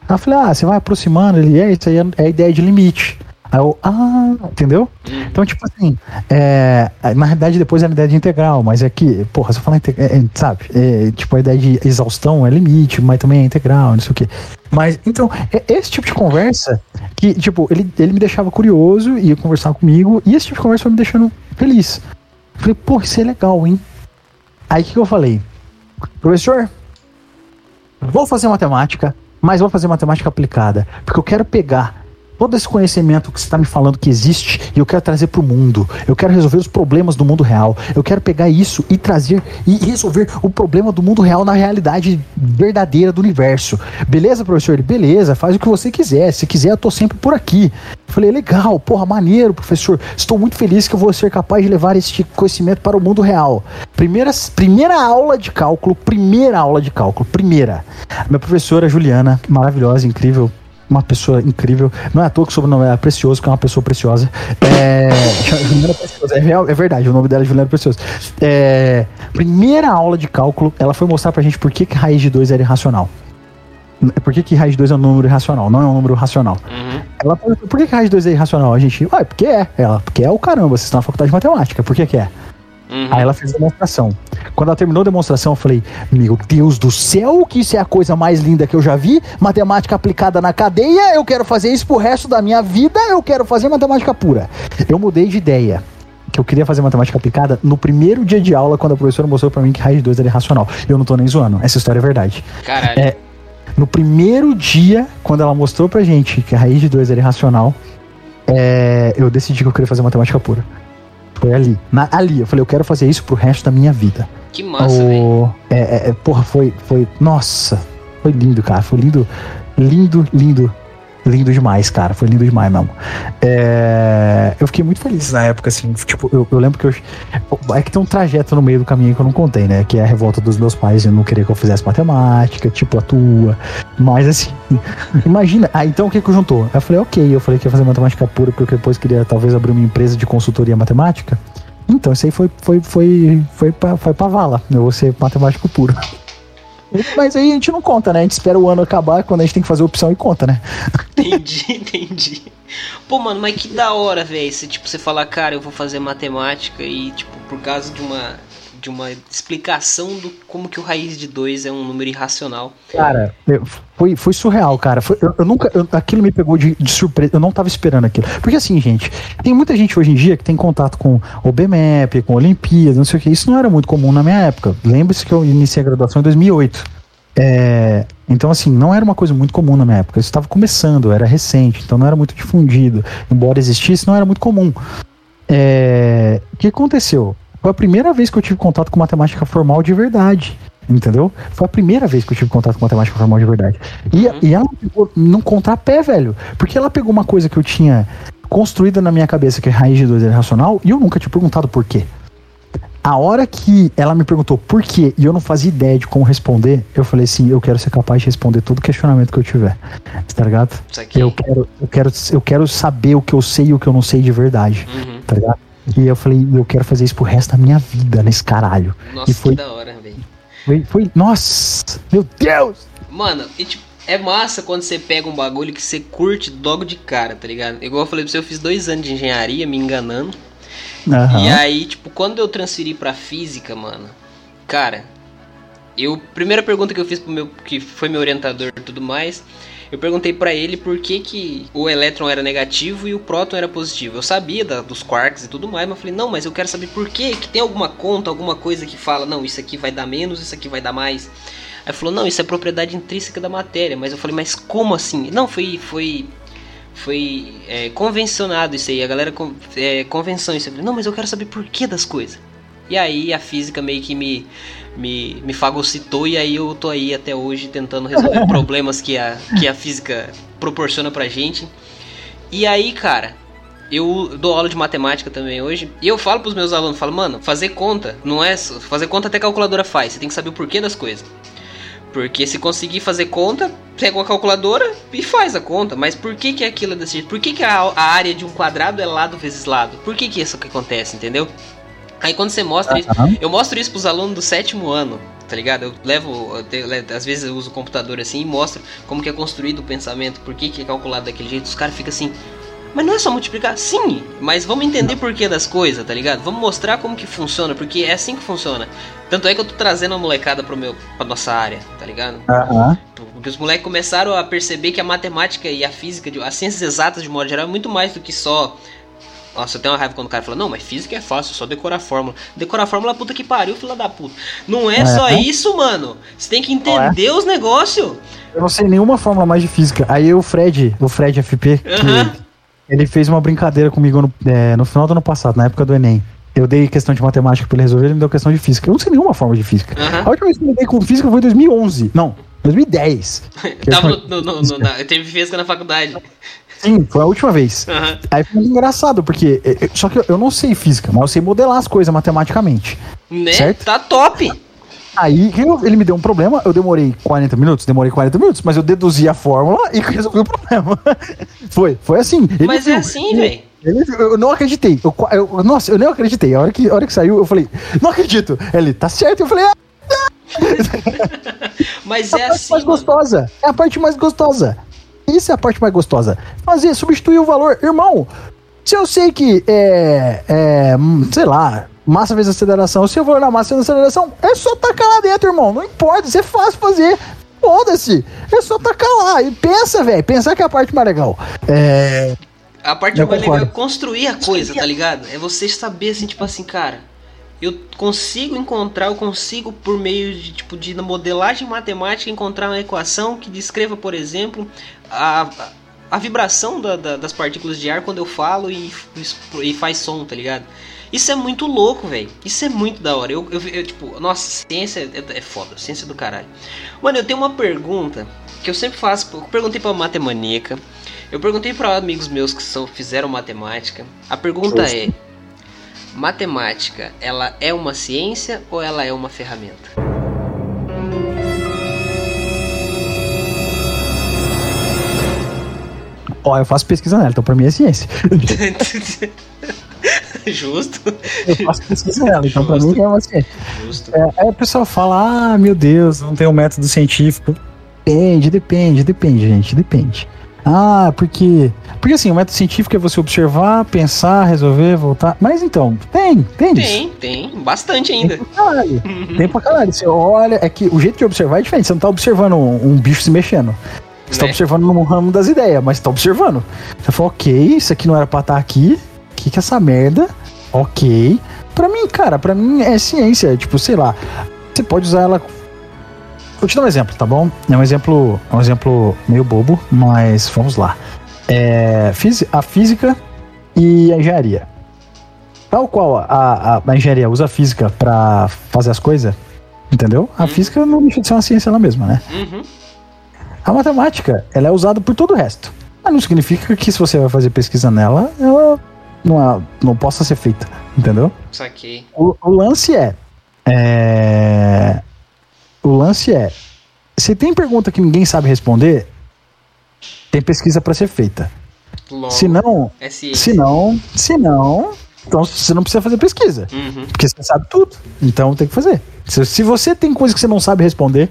Aí eu falei, ah, você vai aproximando, ele, é, isso aí é, é a ideia de limite. Aí eu, ah, entendeu? Então, tipo assim, é, na realidade depois é a ideia de integral, mas é que, porra, se eu falar, é, é, sabe, é, tipo, a ideia de exaustão é limite, mas também é integral, não sei o quê. Mas, então, é esse tipo de conversa que, tipo, ele, ele me deixava curioso, ia conversar comigo, e esse tipo de conversa foi me deixando feliz. Falei, pô, isso é legal, hein? Aí o que, que eu falei? Professor, vou fazer matemática, mas vou fazer matemática aplicada, porque eu quero pegar todo esse conhecimento que você está me falando que existe e eu quero trazer para o mundo. Eu quero resolver os problemas do mundo real. Eu quero pegar isso e trazer e resolver o problema do mundo real na realidade verdadeira do universo. Beleza, professor? Ele, beleza, faz o que você quiser. Se quiser, eu tô sempre por aqui. Eu falei, legal, porra, maneiro, professor. Estou muito feliz que eu vou ser capaz de levar este conhecimento para o mundo real. Primeira, primeira aula de cálculo, primeira aula de cálculo, primeira. Minha professora Juliana, maravilhosa, incrível, uma pessoa incrível. Não é à toa que o sobrenome é Precioso, que é uma pessoa preciosa. É, Juliana Preciosa, é, real- é verdade, o nome dela é Juliana Precioso. É, primeira aula de cálculo, ela foi mostrar pra gente por que, que raiz de 2 era irracional. Por que, que raiz de 2 é um número irracional? Não é um número racional. Uhum. Ela perguntou, por que, que raiz de 2 é irracional? A gente, ué, porque é. Ela, porque é o caramba, vocês estão na faculdade de matemática, por que que é? Uhum. Aí ela fez a demonstração. Quando ela terminou a demonstração, eu falei: Meu Deus do céu, que isso é a coisa mais linda que eu já vi. Matemática aplicada na cadeia, eu quero fazer isso pro resto da minha vida, eu quero fazer matemática pura. Eu mudei de ideia. Que eu queria fazer matemática aplicada no primeiro dia de aula, quando a professora mostrou pra mim que raiz de 2 era irracional. Eu não tô nem zoando, essa história é verdade. Caralho. É. No primeiro dia, quando ela mostrou pra gente que a raiz de 2 era irracional, é, eu decidi que eu queria fazer matemática pura. Foi ali. Na- ali, eu falei, eu quero fazer isso pro resto da minha vida. Que massa, velho. O- é, é, é, porra, foi, foi. Nossa, foi lindo, cara. Foi lindo, lindo, lindo. Lindo demais, cara. Foi lindo demais mesmo. É, eu fiquei muito feliz na época, assim. Tipo, eu, eu lembro que eu. É que tem um trajeto no meio do caminho que eu não contei, né? Que é a revolta dos meus pais. Eu não queria que eu fizesse matemática, tipo a tua. Mas assim, imagina. Ah, então o que que juntou? Eu falei, ok. Eu falei que ia fazer matemática pura, porque eu depois queria talvez abrir uma empresa de consultoria matemática. Então, isso aí foi, foi, foi, foi, pra, foi pra vala. Eu vou ser matemático puro. Mas aí a gente não conta, né? A gente espera o ano acabar quando a gente tem que fazer opção e conta, né? Entendi, entendi. Pô, mano, mas que da hora, velho. Se tipo, você falar, cara, eu vou fazer matemática e, tipo, por causa de uma. De uma explicação do como que o raiz de 2 é um número irracional. Cara, foi, foi surreal, cara. Foi- eu, eu nunca. eu- aquilo me pegou de, de surpresa. Eu não tava esperando aquilo. Porque assim, gente, tem muita gente hoje em dia que tem contato com o BMAP, com a Olimpíada, não sei o que. Isso não era muito comum na minha época. Lembre-se que eu iniciei a graduação em 2008. É, então, assim, não era uma coisa muito comum na minha época. Isso estava começando, era recente, então não era muito difundido. Embora existisse, não era muito comum. É, o que aconteceu? Foi a primeira vez que eu tive contato com matemática formal de verdade. Entendeu? Foi a primeira vez que eu tive contato com matemática formal de verdade. E, e ela pegou num contrapé, velho. Porque ela pegou uma coisa que eu tinha construída na minha cabeça, que é raiz de 2 é racional, e eu nunca tinha perguntado por quê. A hora que ela me perguntou por quê e eu não fazia ideia de como responder, eu falei assim, eu quero ser capaz de responder todo questionamento que eu tiver. Tá ligado? Eu quero, eu quero, eu quero saber o que eu sei e o que eu não sei de verdade. Uhum. Tá ligado? E eu falei, eu quero fazer isso pro resto da minha vida nesse caralho. Nossa, e foi, que da hora, velho. foi, foi. Nossa! Meu Deus! Mano, e tipo, é massa quando você pega um bagulho que você curte logo de cara, tá ligado? Igual eu falei pra você, eu fiz dois anos de engenharia, me enganando. Aham. E aí, tipo, quando eu transferi pra física, mano, cara, eu. Primeira pergunta que eu fiz pro meu. que foi meu orientador e tudo mais. Eu perguntei pra ele por que, que o elétron era negativo e o próton era positivo. Eu sabia da- dos quarks e tudo mais, mas eu falei, não, mas eu quero saber por que, que tem alguma conta, alguma coisa que fala, não, isso aqui vai dar menos, isso aqui vai dar mais. Aí falou, não, isso é propriedade intrínseca da matéria. Mas eu falei, mas como assim? Não, foi. foi foi é, convencionado isso aí, a galera con- é, convenção isso. Falei, não, mas eu quero saber por que das coisas. E aí a física meio que me, me, me fagocitou e aí eu tô aí até hoje tentando resolver problemas que a, que a física proporciona pra gente. E aí, cara, eu dou aula de matemática também hoje. E eu falo pros meus alunos, falo, mano, fazer conta não é só- fazer conta até calculadora faz. Você tem que saber o porquê das coisas. Porque se conseguir fazer conta, pega uma calculadora e faz a conta. Mas por que que aquilo é desse jeito? Por que que a, a área de um quadrado é lado vezes lado? Por que que isso que acontece, entendeu? Aí quando você mostra isso, eu mostro isso pros alunos do sétimo ano, tá ligado? Eu levo, eu te- le- às vezes eu uso o computador assim e mostro como que é construído o pensamento, por que que é calculado daquele jeito. Os caras ficam assim, mas não é só multiplicar? Sim, mas vamos entender por que das coisas, tá ligado? Vamos mostrar como que funciona, porque é assim que funciona. Tanto é que eu tô trazendo a molecada pro meu, pra nossa área, tá ligado? Aham. Porque os moleques começaram a perceber que a matemática e a física, de- as ciências exatas de modo geral, é muito mais do que só. Nossa, eu tenho uma raiva quando o cara fala, não, mas física é fácil, só decorar a fórmula. Decorar a fórmula, puta que pariu, filha da puta. Não é, É. só isso, mano. Você tem que entender os negócios. Eu não sei nenhuma fórmula mais de física. Aí o Fred, o Fred FP, que Aham. ele fez uma brincadeira comigo no, é, no final do ano passado, na época do Enem. Eu dei questão de matemática pra ele resolver, ele me deu questão de física. Eu não sei nenhuma fórmula de física. A última vez que eu lidei com física foi em 2011. Não, 2010. Que Tava no, no, no, na, teve física na faculdade. Sim, foi a última vez. Aham. Aí foi muito engraçado, porque. é, é, Só que eu, não sei física, mas eu sei modelar as coisas matematicamente. Né? Certo. Tá top. Aí ele me deu um problema, eu demorei 40 minutos, demorei 40 minutos, mas eu deduzi a fórmula e resolvi o problema. foi, foi assim. Ele Mas é viu, assim, ele- velho. Eu não acreditei. Eu, eu- nossa, eu nem acreditei. A hora, que, a hora que saiu, eu falei, não acredito. Ele, tá certo. Eu falei, ah, Mas é é a parte assim, mais mano. gostosa. É a parte mais gostosa. Isso é a parte mais gostosa. Fazer, substituir o valor. Irmão, se eu sei que é, é sei lá, massa vezes aceleração, se eu for na massa vezes aceleração, é só tacar lá dentro, irmão. Não importa, isso é fácil fazer. Foda-se. É só tacar lá. E pensa, velho. Pensar que é a parte mais legal. É. A parte mais legal é construir a coisa, tá ligado? É você saber assim, tipo assim, cara, eu consigo encontrar, eu consigo por meio de tipo de modelagem matemática encontrar uma equação que descreva, por exemplo, a, a vibração da- da- das partículas de ar quando eu falo e, e faz som, tá ligado? Isso é muito louco, velho. Isso é muito da hora. Eu, eu, eu, tipo, nossa, ciência é, é foda, ciência do caralho. Mano, eu tenho uma pergunta que eu sempre faço. Eu perguntei pra Matemaníaca. Eu perguntei para amigos meus que são, fizeram matemática. A pergunta é: matemática, ela é uma ciência ou ela é uma ferramenta? Ó, eu faço pesquisa nela, então pra mim é ciência. Justo. Eu faço pesquisa nela, então pra mim é uma ciência. Justo. É, aí o pessoal fala, ah, meu Deus, não tem um método científico. Depende, depende, depende, gente, depende. Ah, porque. Porque assim, o método científico é você observar, pensar, resolver, voltar. Mas então, tem, tem isso. Tem, tem, bastante ainda. Tem pra caralho. Tem pra caralho. Você olha, é que o jeito de observar é diferente. Você não tá observando um, um bicho se mexendo. Você tá Né? observando no ramo das ideias, mas você tá observando. Você fala, ok, isso aqui não era pra estar aqui. O que que é essa merda? Ok. Pra mim, cara, pra mim é ciência. Tipo, sei lá. Você pode usar ela Vou te dar um exemplo, tá bom? É um exemplo, é um exemplo meio bobo, mas vamos lá. É, a física e a engenharia. Tal qual a, a, a engenharia usa a física pra fazer as coisas, entendeu? A física não deixa de ser uma ciência ela mesma, né? Uhum. A matemática, ela é usada por todo o resto. Mas não significa que se você vai fazer pesquisa nela, ela não, é- não possa ser feita, entendeu? Saquei. O, o lance é, é. O lance é. Se tem pergunta que ninguém sabe responder, tem pesquisa pra ser feita. Logo. Se não, É se não, se não, então você não precisa fazer pesquisa. Uhum. Porque você sabe tudo. Então tem que fazer. Se, se você tem coisa que você não sabe responder,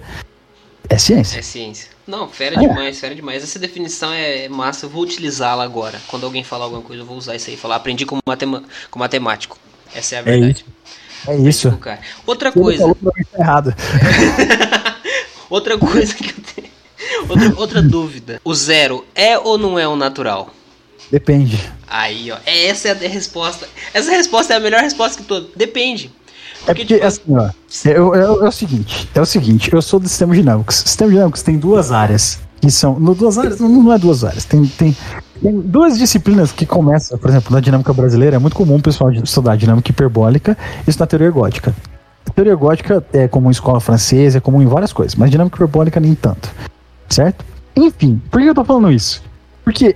é ciência. É ciência. Não, fera É. demais, fera demais. Essa definição é massa, eu vou utilizá-la agora. Quando alguém falar alguma coisa, eu vou usar isso aí. Falar, aprendi como, matema com matemático. Essa é a verdade. É isso. Do cara. Outra coisa, falou tá errado. outra coisa que eu tenho. Outra, outra dúvida. O zero é ou não é um natural? Depende. Aí, ó. Essa é a resposta. Essa resposta é a melhor resposta que toda. Depende. É Porque, porque, tipo, assim, ó, é, o- é o- é seguinte, é o seguinte, eu sou do sistema dinâmicos. Sistema dinâmicos tem duas áreas, que são, no, duas áreas, não, não é duas áreas, tem, tem, tem duas disciplinas que começam, por exemplo, na dinâmica brasileira, é muito comum o pessoal estudar dinâmica hiperbólica e isso na teoria ergótica. A teoria ergótica é comum em escola francesa, é comum em várias coisas, mas dinâmica hiperbólica nem tanto, certo? Enfim, por que eu tô falando isso? Porque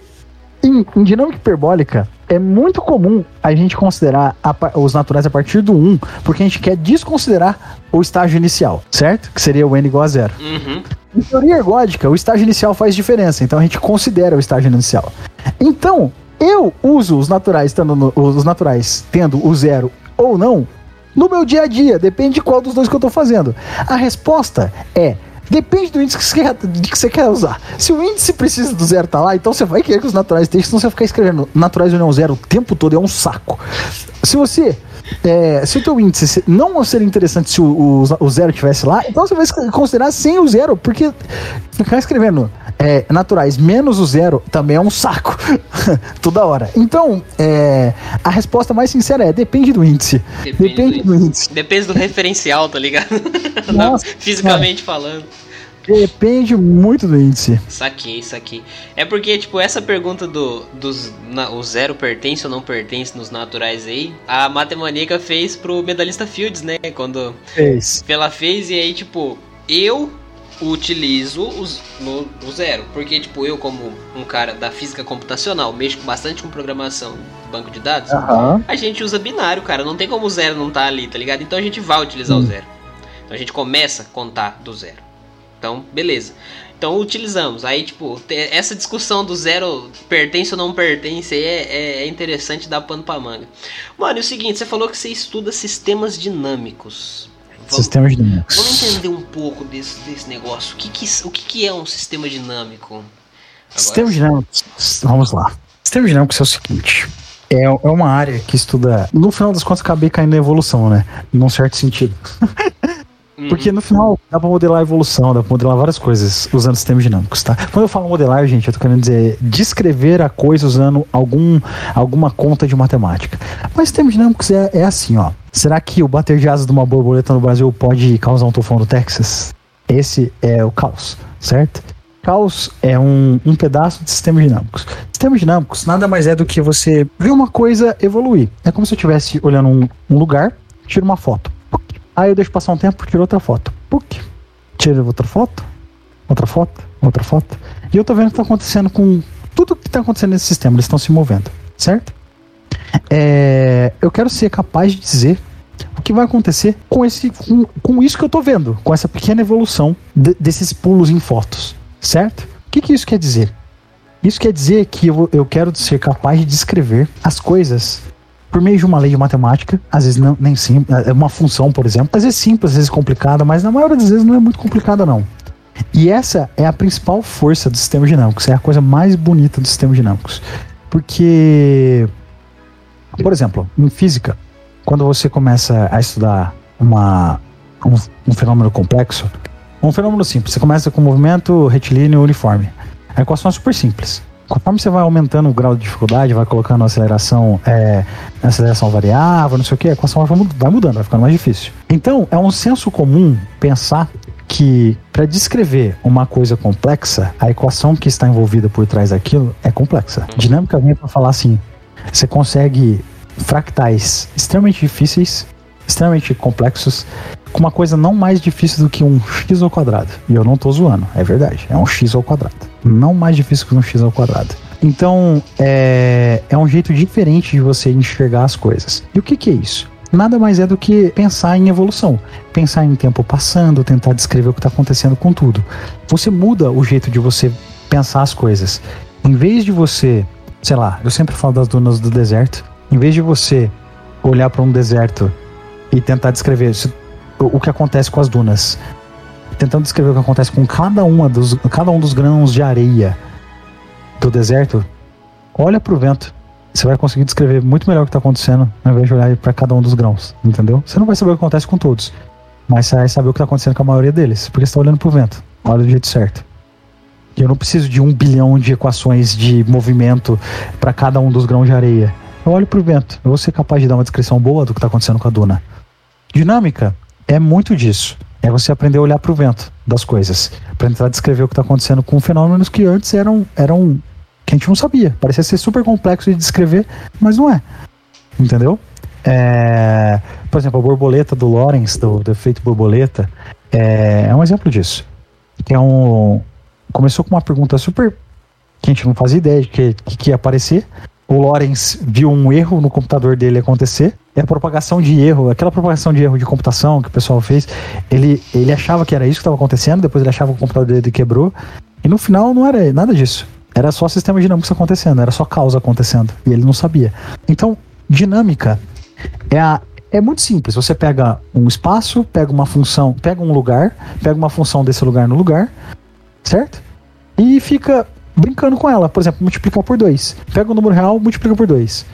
em, em dinâmica hiperbólica, é muito comum a gente considerar a os naturais a partir do 1, porque a gente quer desconsiderar o estágio inicial, certo? Que seria o n igual a zero. Uhum. Em teoria ergódica, o estágio inicial faz diferença, então a gente considera o estágio inicial. Então, eu uso os naturais, tendo no- os naturais tendo o zero ou não no meu dia a dia, depende de qual dos dois que eu tô fazendo. A resposta é Depende do índice que você, quer, que você quer usar. Se o índice precisa do zero tá lá, então você vai querer que os naturais estejam, senão você vai ficar escrevendo naturais união zero o tempo todo, é um saco. Se você. É, se o teu índice não seria interessante se o, o, o zero tivesse lá, então você vai considerar sem o zero, porque ficar escrevendo é, naturais menos o zero também é um saco toda hora. Então, é, a resposta mais sincera é: depende do índice. Depende Depende, do índice. Depende do referencial, tá ligado? Nossa, Fisicamente falando. Depende muito do índice. Saquei, saquei. É porque, tipo, essa pergunta do dos, na- o zero pertence ou não pertence nos naturais aí, a Matemanica fez pro medalhista Fields, né? Quando Fez. ela fez, e aí, tipo, eu utilizo os, no, o zero. Porque, tipo, eu, como um cara da física computacional, mexo bastante com programação, banco de dados, Aham. a gente usa binário, cara. Não tem como o zero não tá ali, tá ligado? Então a gente vai utilizar o zero. Então a gente começa a contar do zero. Então, beleza. Então utilizamos. Aí, tipo, essa discussão do zero pertence ou não pertence aí é, é- é interessante dar pano pra manga. Mano, e o seguinte, você falou que você estuda sistemas dinâmicos. Vamos, Sistemas dinâmicos. vamos entender um pouco desse, desse negócio. O, que, que, o que, que é um sistema dinâmico? Sistemas dinâmicos. Vamos lá. Sistemas dinâmicos é o seguinte. É, é uma área que estuda. No final das contas, acabei caindo na evolução, né? Num certo sentido. Uhum. Porque no final dá pra modelar a evolução, dá pra modelar várias coisas usando sistemas dinâmicos, tá? Quando eu falo modelar, gente, eu tô querendo dizer descrever a coisa usando algum, alguma conta de matemática. Mas sistemas dinâmicos é, é assim, ó. Será que o bater de asas de uma borboleta no Brasil pode causar um tufão no Texas? Esse é o caos, certo? Caos é um, um pedaço de sistemas dinâmicos. Sistemas dinâmicos nada mais é do que você ver uma coisa evoluir. É como se eu estivesse olhando um, um lugar, tiro uma foto. Aí eu deixo passar um tempo, tiro outra foto. Puc. Tiro outra foto, outra foto, outra foto. E eu tô vendo o que tá acontecendo com tudo que tá acontecendo nesse sistema. Eles estão se movendo, certo? É, eu quero ser capaz de dizer o que vai acontecer com, esse, com, com isso que eu tô vendo, com essa pequena evolução de- desses pulos em fotos, certo? O que, que isso quer dizer? Isso quer dizer que eu, eu quero ser capaz de descrever as coisas por meio de uma lei de matemática, às vezes não, nem simples, é uma função, por exemplo, às vezes simples, às vezes complicada, mas na maioria das vezes não é muito complicada, não. E essa é a principal força dos sistemas dinâmicos, é a coisa mais bonita dos sistemas dinâmicos. Porque, por exemplo, em física, quando você começa a estudar uma, um, um fenômeno complexo, um fenômeno simples, você começa com movimento retilíneo uniforme. A equação é super simples. Conforme você vai aumentando o grau de dificuldade, vai colocando aceleração, é, aceleração variável, não sei o que, a equação vai, mu- vai mudando, vai ficando mais difícil. Então, é um senso comum pensar que para descrever uma coisa complexa, a equação que está envolvida por trás daquilo é complexa. Dinâmica vem para falar assim: você consegue fractais extremamente difíceis, extremamente complexos, com uma coisa não mais difícil do que um x ao quadrado. E eu não tô zoando, é verdade, é um x ao quadrado. Não mais difícil que um x ao quadrado. Então, é, é um jeito diferente de você enxergar as coisas. E o que, que é isso? Nada mais é do que pensar em evolução, pensar em tempo passando, tentar descrever o que está acontecendo com tudo. Você muda o jeito de você pensar as coisas. Em vez de você, sei lá, eu sempre falo das dunas do deserto, em vez de você olhar para um deserto e tentar descrever o que acontece com as dunas, tentando descrever o que acontece com cada, uma dos, cada um dos grãos de areia do deserto, olha pro vento. Você vai conseguir descrever muito melhor o que está acontecendo, ao invés de olhar para cada um dos grãos, entendeu? Você não vai saber o que acontece com todos, mas você vai saber o que está acontecendo com a maioria deles, porque você está olhando pro vento. Olha do jeito certo. E eu não preciso de um bilhão de equações de movimento para cada um dos grãos de areia. Eu olho pro vento. Eu vou ser capaz de dar uma descrição boa do que está acontecendo com a duna. Dinâmica é muito disso. É você aprender a olhar pro vento das coisas, para tentar descrever o que está acontecendo com fenômenos que antes eram, eram que a gente não sabia. Parecia ser super complexo de descrever, mas não é. Entendeu? É, por exemplo, a borboleta do Lawrence, do, do efeito borboleta, é, é um exemplo disso. Que é um. Começou com uma pergunta super. que a gente não fazia ideia de que, que, que ia aparecer. O Lawrence viu um erro no computador dele acontecer. E a propagação de erro, aquela propagação de erro de computação que o pessoal fez, ele, ele achava que era isso que estava acontecendo, depois ele achava que o computador dele quebrou. E no final não era nada disso. Era só sistema dinâmico acontecendo, era só causa acontecendo. E ele não sabia. Então, dinâmica é, a, é muito simples. Você pega um espaço, pega uma função, pega um lugar, pega uma função desse lugar no lugar, certo? E fica brincando com ela. Por exemplo, multiplicar por 2. Pega o número real, multiplica por 2.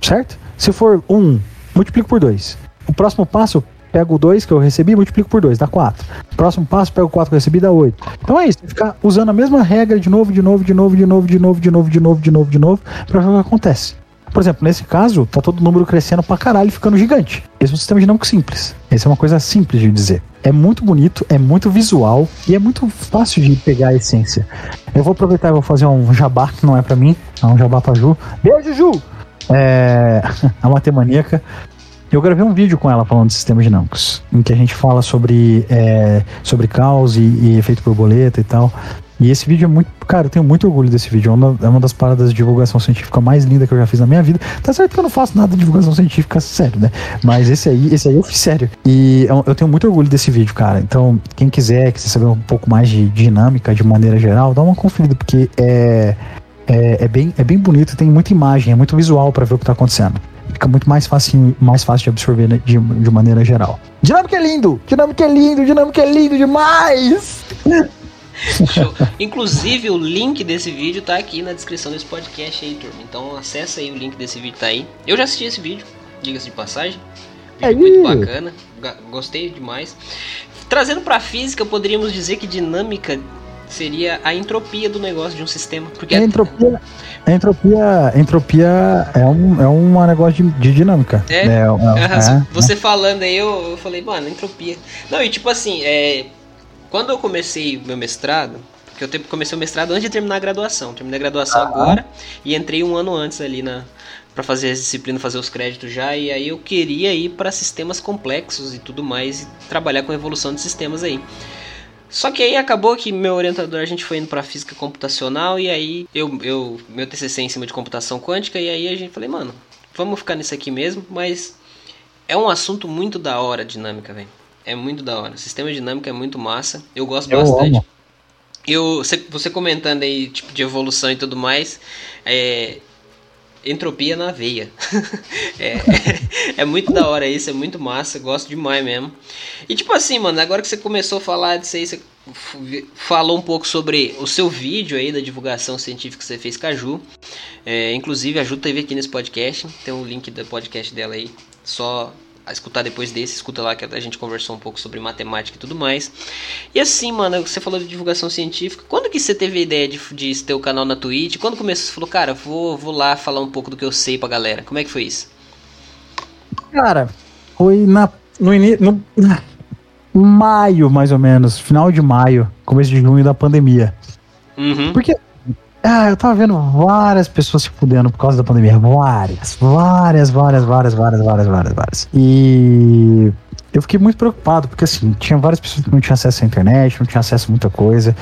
Certo? Se for 1, um, multiplica por 2. O próximo passo, pega o 2 que eu recebi, multiplico por 2, dá 4. Próximo passo, pega o 4 que eu recebi, dá 8. Então é isso, ficar usando a mesma regra de novo, de novo, de novo, de novo, de novo, de novo, de novo, de novo, de novo, pra ver o que acontece. Por exemplo, nesse caso, tá todo número crescendo pra caralho, ficando gigante. Esse é um sistema dinâmico simples. Essa é uma coisa simples de dizer. É muito bonito, é muito visual e é muito fácil de pegar a essência. Eu vou aproveitar e vou fazer um jabá que não é pra mim, é um jabá pra Ju. Beijo, Ju! É, a matemaníaca. Eu gravei um vídeo com ela falando de sistemas dinâmicos, em que a gente fala sobre, é, sobre caos e, e efeito borboleta e tal. E esse vídeo é muito. Cara, eu tenho muito orgulho desse vídeo. É uma, é uma das paradas de divulgação científica mais linda que eu já fiz na minha vida. Tá certo que eu não faço nada de divulgação científica sério, né? Mas esse aí, esse aí eu fiz sério. E eu, eu tenho muito orgulho desse vídeo, cara. Então, quem quiser, quiser saber um pouco mais de dinâmica de maneira geral, dá uma conferida, porque é, é, é bem, é bem bonito, tem muita imagem, é muito visual pra ver o que tá acontecendo. Fica muito mais fácil, mais fácil de absorver né, de, de maneira geral. Dinâmica é lindo! Dinâmica é lindo! Dinâmica é lindo demais! Show. Inclusive, o link desse vídeo tá aqui na descrição desse podcast aí, turma. Então acessa aí, o link desse vídeo tá aí. Eu já assisti esse vídeo, diga-se de passagem. Vídeo Aí. muito bacana, gostei demais. Trazendo pra física, poderíamos dizer que dinâmica seria a entropia do negócio de um sistema. Porque A entropia, a entropia, a entropia é um, é um negócio de, de dinâmica. É? é, Aham, é, você falando aí, eu, eu falei, mano, entropia. Não, e tipo assim, é, quando eu comecei meu mestrado, porque eu comecei o mestrado antes de terminar a graduação. Terminei a graduação agora e entrei um ano antes ali na para fazer as disciplinas, fazer os créditos já, e aí eu queria ir para sistemas complexos e tudo mais e trabalhar com evolução de sistemas aí. Só que aí acabou que meu orientador a gente foi indo para física computacional e aí eu, eu meu TCC em cima de computação quântica e aí a gente falei, mano, vamos ficar nisso aqui mesmo, mas é um assunto muito da hora dinâmica, velho. É muito da hora. Sistema dinâmico é muito massa. Eu gosto Eu bastante. amo. Eu, você, comentando aí, tipo, de evolução e tudo mais, é. Entropia na veia. é, é muito da hora isso, é muito massa, gosto demais mesmo. E tipo assim, mano, agora que você começou a falar disso aí, você falou um pouco sobre o seu vídeo aí da divulgação científica que você fez com a Ju. É, inclusive, a Ju teve aqui nesse podcast, tem um link do podcast dela aí, só a escutar depois desse, escuta lá que a gente conversou um pouco sobre matemática e tudo mais. E assim, mano, você falou de divulgação científica. Quando que você teve a ideia de, de ter o canal na Twitch? Quando começou? Você falou, cara, vou, vou lá falar um pouco do que eu sei pra galera. Como é que foi isso? Cara, foi na, no início. No, maio, mais ou menos, final de maio, começo de junho da pandemia. Uhum. Porque ah, eu tava vendo várias pessoas se fudendo por causa da pandemia. Várias, várias, várias, várias, várias, várias, várias, várias. E eu fiquei muito preocupado, porque assim, tinha várias pessoas que não tinham acesso à internet, não tinham acesso a muita coisa.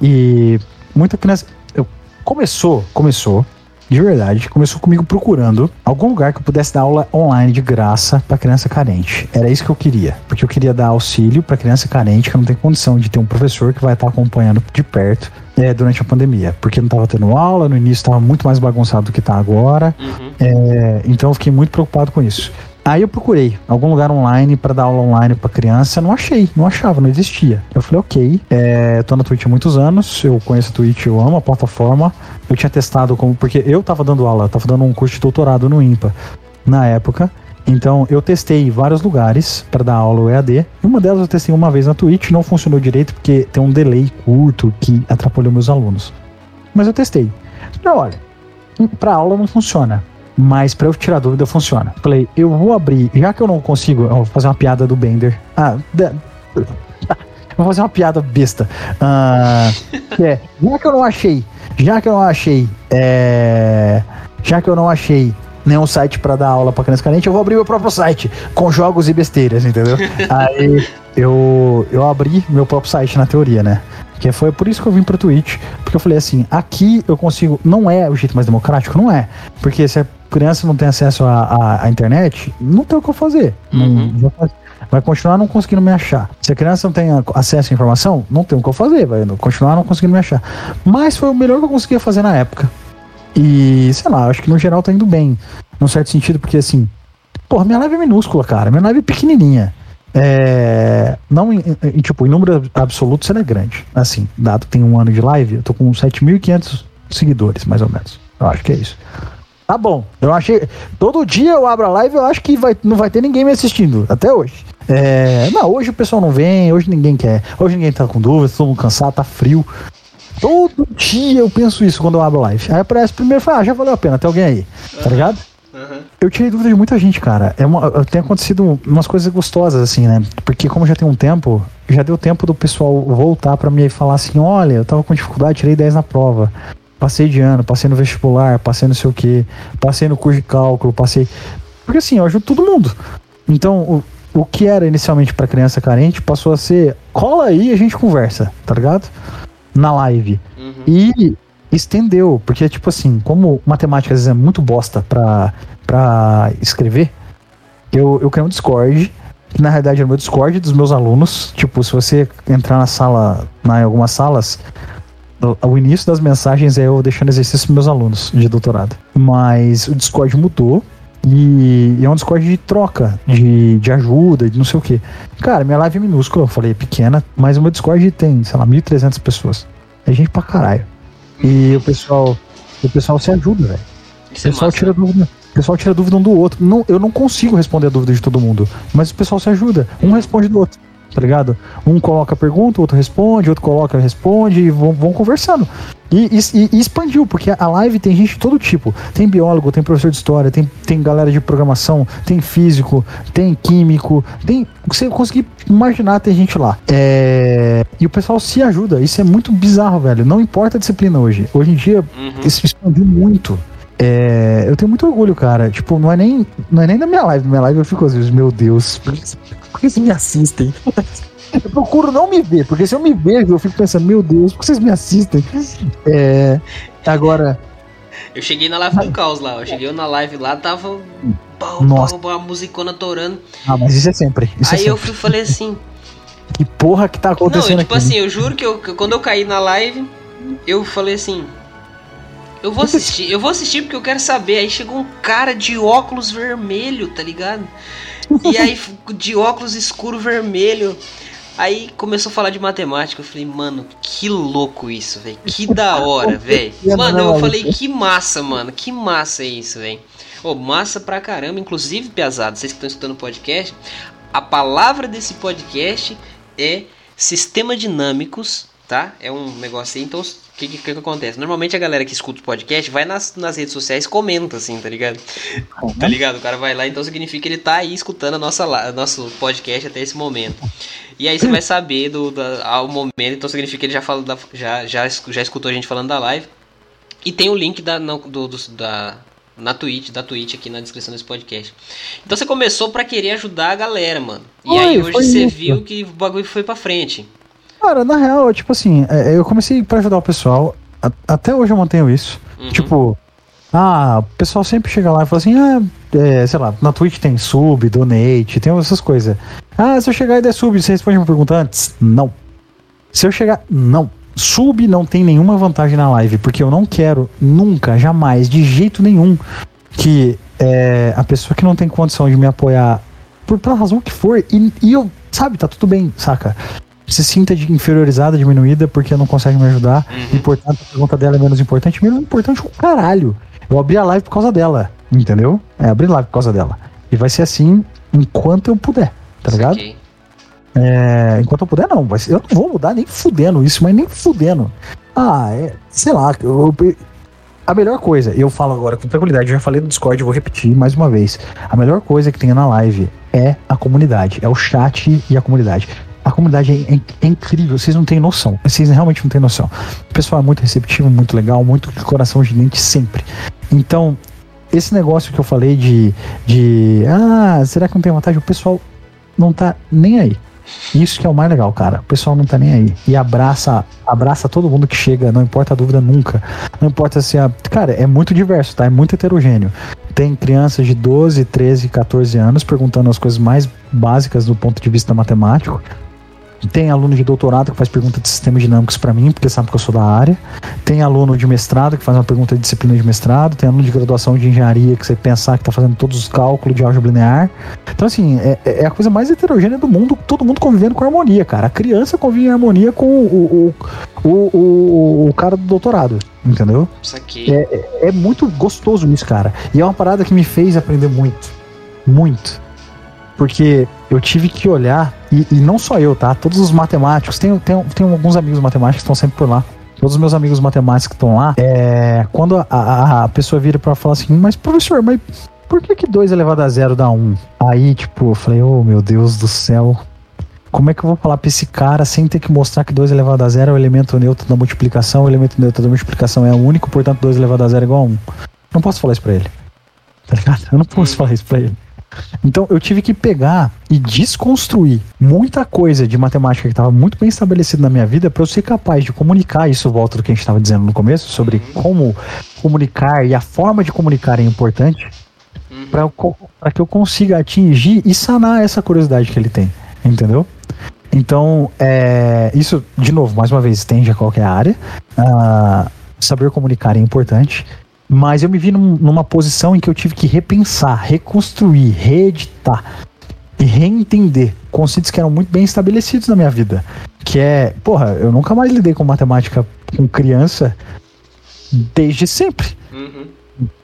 E muita criança. Eu, começou, começou, de verdade, começou comigo procurando algum lugar que eu pudesse dar aula online de graça pra criança carente. Era isso que eu queria. Porque eu queria dar auxílio pra criança carente que não tem condição de ter um professor que vai estar acompanhando de perto é, durante a pandemia. Porque não tava tendo aula, no início tava muito mais bagunçado do que tá agora. Uhum. É, então eu fiquei muito preocupado com isso. Aí eu procurei algum lugar online pra dar aula online pra criança, não achei, não achava, não existia. Eu falei, ok, é, tô na Twitch há muitos anos, eu conheço a Twitch, eu amo a plataforma. Eu tinha testado como, porque eu tava dando aula, eu tava dando um curso de doutorado no IMPA na época. Então eu testei vários lugares pra dar aula EAD. Uma delas eu testei uma vez na Twitch, não funcionou direito porque tem um delay curto que atrapalhou meus alunos. Mas eu testei. Falei, olha, pra aula não funciona. Mas pra eu tirar dúvida funciona. Falei, eu vou abrir, já que eu não consigo, eu vou fazer uma piada do Bender. Ah, da- vou fazer uma piada besta. Ah, é, já que eu não achei, já que eu não achei, é, já que eu não achei nenhum site pra dar aula pra criança carente, eu vou abrir meu próprio site com jogos e besteiras, entendeu? Aí eu, eu abri meu próprio site na teoria, né? Que foi por isso que eu vim pra Twitch, porque eu falei assim, aqui eu consigo, não é o jeito mais democrático, não é, porque se a criança não tem acesso à, internet, não tem o que eu fazer. Não- vai- continuar não conseguindo me achar. Se a criança não tem acesso à informação, não tem o que eu fazer, vai continuar não conseguindo me achar. Mas foi o melhor que eu conseguia fazer na época. E, sei lá, acho que no geral tá indo bem, num certo sentido, porque assim, porra, minha live é minúscula, cara, minha live é pequenininha. É, não em, em- tipo, em número absoluto ela é grande. Assim, dado que tem um ano de live, eu tô com 7.500 seguidores, mais ou menos. Eu acho que é isso. Tá bom. Eu achei. Todo dia eu abro a live, eu acho que vai, não vai ter ninguém me assistindo. Até hoje. É, não, hoje o pessoal não vem, hoje ninguém quer. Hoje ninguém tá com dúvida, todo mundo cansado, tá frio. Todo dia eu penso isso quando eu abro live. Aí aparece primeiro e fala, ah, já valeu a pena, tem alguém aí. Tá ligado? Eu tirei dúvida de muita gente, cara. É uma, tem acontecido umas coisas gostosas, assim, né? Porque como já tem um tempo, já deu tempo do pessoal voltar pra mim e falar assim, olha, eu tava com dificuldade, tirei 10 na prova. Passei de ano, passei no vestibular, passei não sei o que, passei no curso de cálculo, passei. Porque assim, eu ajudo todo mundo. Então, o, o que era inicialmente pra criança carente passou a ser, cola aí e a gente conversa, tá ligado? Na live. E estendeu, porque, tipo assim, como matemática às vezes é muito bosta pra, pra escrever, eu, eu criei um Discord, que na realidade é o meu Discord dos meus alunos. Tipo, se você entrar na sala, na, em algumas salas, o, o início das mensagens é eu deixando exercício pros meus alunos de doutorado. Mas o Discord mudou. E, e é um Discord de troca, de, de ajuda, de não sei o que. Cara, minha live é minúscula, eu falei, é pequena, mas o meu Discord tem, sei lá, 1.300 pessoas. É gente pra caralho. E o pessoal, o pessoal se ajuda, velho. O é pessoal tira dúvida. O pessoal tira dúvida um do outro. Não, eu não consigo responder a dúvida de todo mundo. Mas o pessoal se ajuda. Um responde do outro. Tá ligado? Um coloca a pergunta, o outro responde, outro coloca, responde e vão, vão conversando. E, e- e expandiu, porque a live tem gente de todo tipo. Tem biólogo, tem professor de história, tem, tem galera de programação, tem físico, tem químico, tem. Você conseguir imaginar, tem gente lá. É, e o pessoal se ajuda. Isso é muito bizarro, velho. Não importa a disciplina hoje. Hoje em dia, isso expandiu muito. É, eu tenho muito orgulho, cara. Tipo, não é nem, não é nem da minha live. Na minha live eu fico às vezes, meu Deus, por que, vocês me assistem? Eu procuro não me ver, porque se eu me vejo, eu fico pensando, meu Deus, por que vocês me assistem? É, agora, Eu cheguei na live do caos lá. Eu cheguei na live lá, tava. Pau, Nossa. pau, a musicona torando. ah, mas isso é sempre. Isso é Aí eu sempre. fui, falei assim. Que porra que tá Não, acontecendo tipo aqui? assim, eu juro que, eu, que quando eu caí na live, eu falei assim. Eu vou assistir, eu vou assistir porque eu quero saber. Aí chegou um cara de óculos vermelho, tá ligado? E aí, de óculos escuro vermelho. Aí começou a falar de matemática. Eu falei, mano, que louco isso, velho. Que da hora, velho. Mano, eu falei, que massa, mano. Que massa é isso, velho. Ô, massa pra caramba. Inclusive, Piazada, vocês que estão escutando o podcast, a palavra desse podcast é Sistema Dinâmicos tá? É um negócio aí. Então, o que, que, que acontece? Normalmente a galera que escuta o podcast vai nas, nas redes sociais e comenta, assim, tá ligado? Tá ligado? O cara vai lá, então significa que ele tá aí escutando a nossa, nosso podcast até esse momento. E aí você vai saber do, da, ao momento, então significa que ele já, fala da, já, já, já escutou a gente falando da live. E tem o link da, na- do, do- da, na Twitch, da Twitch aqui na descrição desse podcast. Então você começou pra querer ajudar a galera, mano. E Foi, aí hoje você isso. viu que o bagulho foi pra frente. Cara, na real, tipo assim, é, eu comecei pra ajudar o pessoal. até hoje eu mantenho isso. Uhum. Tipo, ah, o pessoal sempre chega lá e fala assim, ah, é, sei lá, na Twitch tem sub, donate, tem essas coisas. Ah, se eu chegar e der sub, você responde uma pergunta antes? Não. Se eu chegar, não. Sub não tem nenhuma vantagem na live, porque eu não quero nunca, jamais, de jeito nenhum, que é, a pessoa que não tem condição de me apoiar, por pela razão que for, e, e eu, sabe, tá tudo bem, saca? Se sinta inferiorizada, diminuída, porque não consegue me ajudar, e portanto a pergunta dela é menos importante, menos importante o caralho. Eu abri a live por causa dela, entendeu? É, abri a live por causa dela. E vai ser assim enquanto eu puder, tá ligado? Saquei. É, enquanto eu puder, não. Eu não vou mudar nem fudendo isso, mas nem fudendo. Ah, é, sei lá. eu- eu- a melhor coisa, eu falo agora com tranquilidade, eu já falei no Discord, eu vou repetir mais uma vez. A melhor coisa que tem na live é a comunidade, é o chat e a comunidade. A comunidade é, é- é incrível, vocês não têm noção. Vocês realmente não têm noção. O pessoal é muito receptivo, muito legal, muito de coração gigante sempre. Então, esse negócio que eu falei de, de. Ah, será que não tem vantagem? O pessoal não tá nem aí. Isso que é o mais legal, cara. O pessoal não tá nem aí. E abraça, abraça todo mundo que chega, não importa a dúvida nunca. Não importa se a. Cara, é muito diverso, tá? É muito heterogêneo. Tem crianças de 12, 13, 14 anos perguntando as coisas mais básicas do ponto de vista matemático. Tem aluno de doutorado que faz pergunta de sistemas dinâmicos pra mim, porque sabe que eu sou da área. Tem aluno de mestrado que faz uma pergunta de disciplina de mestrado. Tem aluno de graduação de engenharia que você pensar que tá fazendo todos os cálculos de álgebra linear. Então, assim, é, é a coisa mais heterogênea do mundo, todo mundo convivendo com harmonia, cara. A criança convive em harmonia com o, o, o, o, o cara do doutorado, entendeu? Saquei. É muito gostoso isso, cara. E é uma parada que me fez aprender muito. Muito. Porque eu tive que olhar, e, e não só eu, tá? Todos os matemáticos, tem, tem, tem alguns amigos matemáticos que estão sempre por lá. Todos os meus amigos matemáticos que estão lá, é, quando a, a, a pessoa vira pra falar assim, mas professor, mas por que que 2 elevado a zero dá 1? Um? Aí, tipo, eu falei, oh meu Deus do céu, como é que eu vou falar pra esse cara sem ter que mostrar que 2 elevado a zero é o elemento neutro da multiplicação, o elemento neutro da multiplicação é único, portanto 2 elevado a zero é igual a 1. Não posso falar isso pra ele. Tá ligado? Eu não posso falar isso pra ele. Então eu tive que pegar e desconstruir muita coisa de matemática que estava muito bem estabelecida na minha vida para eu ser capaz de comunicar isso volta do que a gente estava dizendo no começo sobre como comunicar e a forma de comunicar é importante Uhum. para que eu consiga atingir e sanar essa curiosidade que ele tem, entendeu? Então, é, isso, de novo, mais uma vez, estende a qualquer área. Ah, saber comunicar é importante. Mas eu me vi num- numa posição em que eu tive que repensar, reconstruir, reeditar e reentender conceitos que eram muito bem estabelecidos na minha vida. Que é, porra, eu nunca mais lidei com matemática com criança desde sempre. Uhum.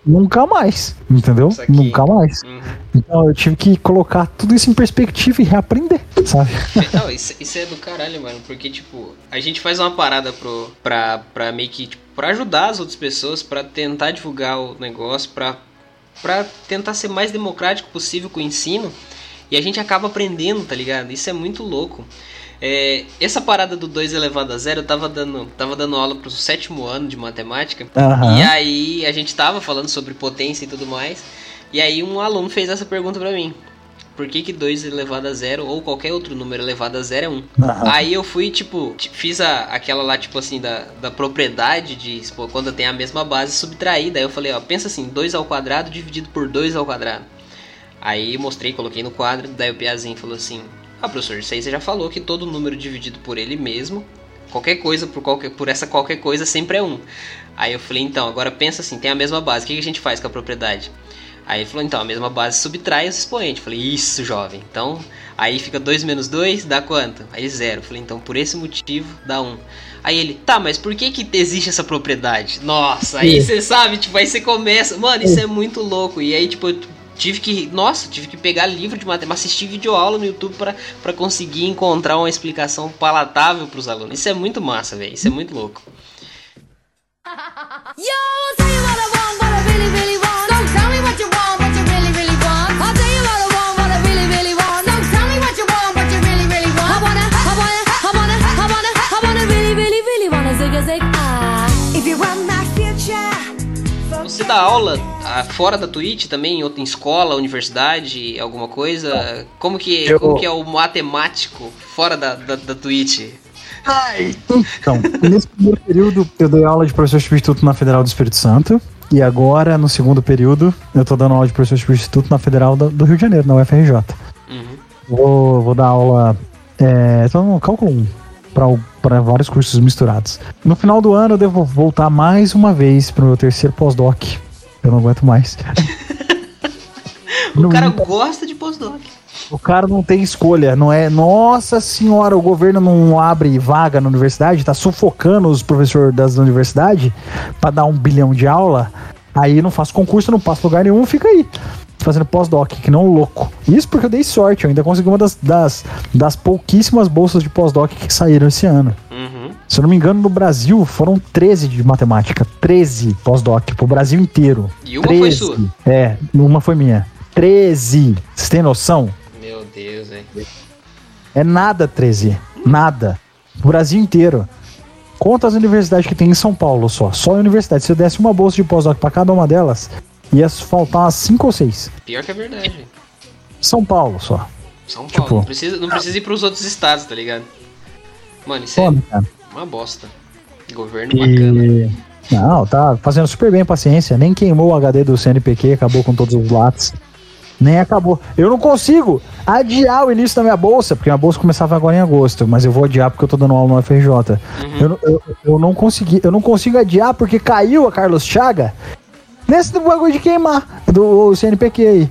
Nunca mais, entendeu? Nunca mais. Uhum. Então eu tive que colocar tudo isso em perspectiva e reaprender, sabe? Não, isso, isso é do caralho, mano. Porque, tipo, a gente faz uma parada pro, pra, pra meio que. Tipo, pra ajudar as outras pessoas, pra tentar divulgar o negócio, pra, pra tentar ser mais democrático possível com o ensino. E a gente acaba aprendendo, tá ligado? Isso é muito louco. É, essa parada do 2 elevado a zero, eu tava dando, tava dando aula pro sétimo ano de matemática. Aham. E aí a gente tava falando sobre potência e tudo mais. E aí um aluno fez essa pergunta pra mim. Por que que 2 elevado a zero ou qualquer outro número elevado a zero é 1? Um? Aham. Aí eu fui, tipo, ti- fiz a, aquela lá, tipo assim, da, da propriedade de pô, quando tem a mesma base subtraída. Aí eu falei, ó, pensa assim, 2 ao quadrado dividido por 2 ao quadrado. Aí mostrei, coloquei no quadro, daí o Piazinho falou assim: Ah, professor, isso aí você já falou que todo número dividido por ele mesmo, qualquer coisa por, qualquer, por essa qualquer coisa sempre é 1. Um. Aí eu falei, então, agora pensa assim, tem a mesma base, o que a gente faz com a propriedade? Aí ele falou, então, a mesma base subtrai os expoentes. Eu falei, isso, jovem. Então, aí fica 2 menos 2, dá quanto? Aí zero. Eu falei, então, por esse motivo, dá 1. Um. Aí ele, tá, mas por que que existe essa propriedade? Nossa, aí você sabe, tipo, aí você começa... Mano, isso é muito louco. E aí, tipo, eu Tive que, nossa, tive que pegar livro de matemática, assistir videoaula no YouTube pra conseguir encontrar uma explicação palatável pros alunos. Isso é muito massa, velho. Isso é muito louco. Yo, what I want, what I really, really Você dá aula ah, fora da Twitch também, em escola, universidade, alguma coisa? Como que, Eu- como que é o matemático fora da, da, da Twitch? Então, nesse primeiro período eu dei aula de professor substituto na Federal do Espírito Santo. E agora, no segundo período, eu tô dando aula de professor substituto na Federal do, do Rio de Janeiro, na UFRJ. Uhum. Vou, vou dar aula. É, tô no cálculo 1 para vários cursos misturados. No final do ano eu devo voltar mais uma vez pro meu terceiro pós-doc. Eu não aguento mais. O Não- cara gosta de postdoc. O cara não tem escolha, não é? Nossa senhora, o governo não abre vaga na universidade, tá sufocando os professores das universidades pra dar um bilhão de aula. Aí não faço concurso, não passo lugar nenhum, fica aí. Fazendo pós-doc, que não louco. Isso porque eu dei sorte, eu ainda consegui uma das, das, das pouquíssimas bolsas de pós-doc que saíram esse ano. Uhum. Se eu não me engano, no Brasil foram 13 de matemática. 13 pós-doc pro Brasil inteiro. E uma foi sua. É, uma foi minha. 13. Vocês têm noção? Meu Deus, velho. É nada 13. Nada. O Brasil inteiro. Conta as universidades que tem em São Paulo só. Só a universidade. Se eu desse uma bolsa de pós-doc pra cada uma delas, ia faltar umas 5 ou 6. Pior que é verdade. São Paulo só. São Paulo. Tipo- Não, precisa, não precisa ir pros outros estados, tá ligado? Mano, isso é cara. uma bosta. Governo bacana. E... Não, tá fazendo super bem a paciência. Nem queimou o HD do CNPq, acabou com todos os latos. Nem acabou. Eu não consigo adiar o início da minha bolsa, porque a bolsa começava agora em agosto, mas eu vou adiar porque eu tô dando aula no FRJ. Uhum. Eu, não- eu, eu não consegui, eu não consigo adiar porque caiu a Carlos Chaga nesse do bagulho de queimar do CNPq aí.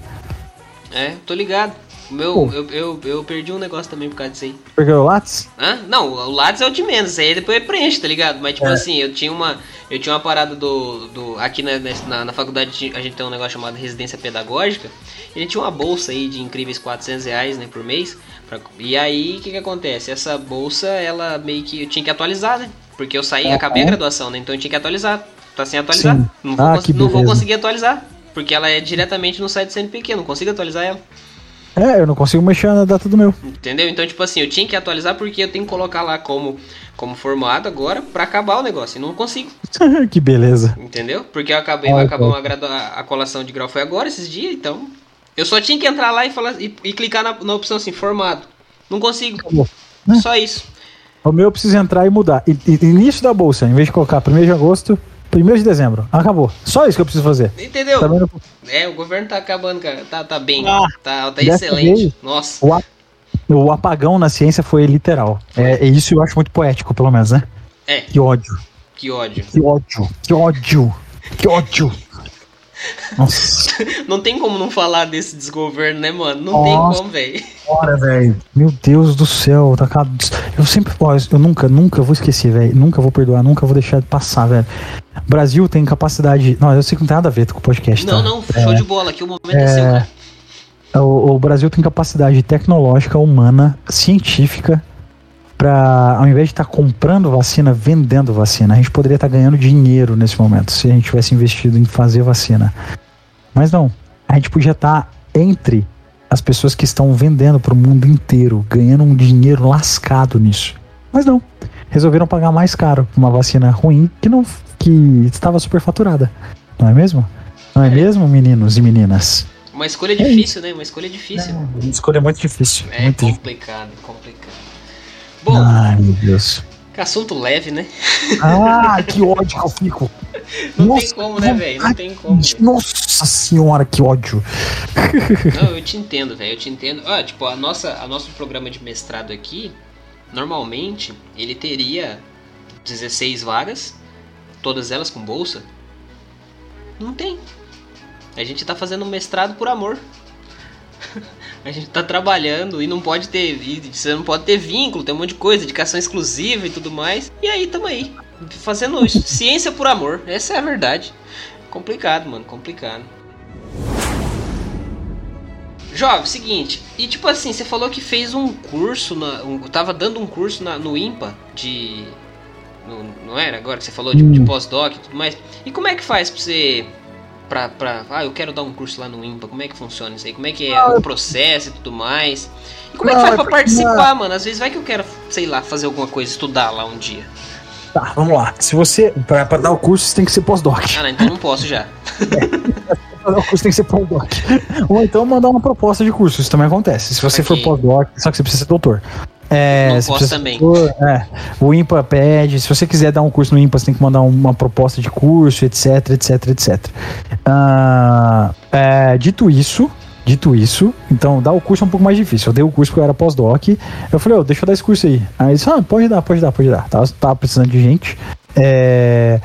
É, tô ligado. Meu, Pô. eu, eu, eu perdi um negócio também por causa disso aí. Porque o Lattes? Hã? Não, o Lattes é o de menos, aí depois preenche, tá ligado? Mas tipo É. assim, eu tinha uma. Eu tinha uma parada do. do aqui na, na, na faculdade a gente tem um negócio chamado residência pedagógica. E a gente tinha uma bolsa aí de incríveis 400 reais né, por mês. pra- e aí o que, que acontece? Essa bolsa, ela meio que. Eu tinha que atualizar, né? Porque eu saí, acabei a graduação, né? Então eu tinha que atualizar. Tá sem atualizar. Sim. Não, vou, Ah, cons- não vou conseguir atualizar. Porque ela é diretamente no site do CNPq, eu não consigo atualizar ela. É, eu não consigo mexer na data do meu. Entendeu? Então, tipo assim, eu tinha que atualizar porque eu tenho que colocar lá como, como formado agora pra acabar o negócio. E não consigo, que beleza. entendeu? Porque eu acabei, Ah, acabou tá. uma gradua, a colação de grau foi agora, esses dias, então. Eu só tinha que entrar lá e, falar, e, e clicar na, na opção assim, formado. Não consigo. Acabou. Só isso. O meu eu preciso entrar e mudar. E, e- início da bolsa, em vez de colocar 1 de agosto, 1 de dezembro. Acabou. Só isso que eu preciso fazer. Entendeu? Tá vendo? É, o governo tá acabando, cara. Tá, tá bem. Ah, tá tá excelente. vez- Nossa. O, a- o apagão na ciência foi literal. É, é isso eu acho muito poético, pelo menos, né? É, Que ódio. que ódio. Que ódio. Que ódio. Que ódio. Nossa, Não tem como não falar desse desgoverno, né, mano? Não Nossa. tem como, velho. velho. Meu Deus do céu. Tá. Eu sempre. ó, Eu nunca, nunca vou esquecer, velho. Nunca vou perdoar, nunca vou deixar de passar, velho. Brasil tem capacidade. Não, eu sei que não tem nada a ver com o podcast. Não, tá? não, show de bola. Aqui o momento é, seu, cara. O, o Brasil tem capacidade tecnológica, humana, científica, para ao invés de estar comprando vacina, vendendo vacina. A gente poderia estar ganhando dinheiro nesse momento se a gente tivesse investido em fazer vacina. Mas não. A gente podia estar entre as pessoas que estão vendendo para o mundo inteiro, ganhando um dinheiro lascado nisso. Mas não. Resolveram pagar mais caro uma vacina ruim que não que estava superfaturada. Não é mesmo? Não é mesmo, meninos e meninas? Uma escolha difícil, né? Uma escolha difícil. Uma escolha muito difícil. É muito difícil. complicado, complicado. Bom, Ai, meu Deus. que assunto leve, né? Ah, que ódio que eu fico. Não Nossa, tem como, né, velho? Não tem como. Nossa senhora, que ódio. Não, eu te entendo, velho. Eu te entendo. Ah, tipo, a nossa, a nosso programa de mestrado aqui, normalmente, ele teria 16 vagas, todas elas com bolsa. Não tem. A gente tá fazendo um mestrado por amor. A gente tá trabalhando e não pode ter. e Você não pode ter vínculo, tem um monte de coisa, dedicação exclusiva e tudo mais. E aí, tamo aí. Fazendo isso. Ciência por amor. Essa é a verdade. Complicado, mano. Complicado. Jovem, seguinte, e tipo assim, você falou que fez um curso, na, um, tava dando um curso na- no IMPA de. no- não era agora que você falou de, de Hum. pós-doc e tudo mais? E como é que faz pra você. Pra, pra. Ah, eu quero dar um curso lá no IMPA, como é que funciona isso aí? Como é que é o processo e tudo mais? E como é que Não, faz é pra participar, mano? Às vezes vai que eu quero, sei lá, fazer alguma coisa, estudar lá um dia. Tá, vamos lá. Se você. Pra, pra dar o curso, você tem que ser pós-doc. Ah, não, então não posso já. Pra dar o curso tem que ser pós-doc. Ou então mandar uma proposta de curso. Isso também acontece. Se você for Ok. pós-doc, só que você precisa ser doutor. É, Não posso também. é. O IMPA pede. Se você quiser dar um curso no IMPA, você tem que mandar uma proposta de curso, etc, etc, etc. Ah, é, dito isso. Dito isso, então dar o curso é um pouco mais difícil. Eu dei o curso porque eu era pós-doc. Eu falei, ô, deixa eu dar esse curso aí. Aí ele disse, ah, pode dar, pode dar, pode dar. Tava, tava precisando de gente. É,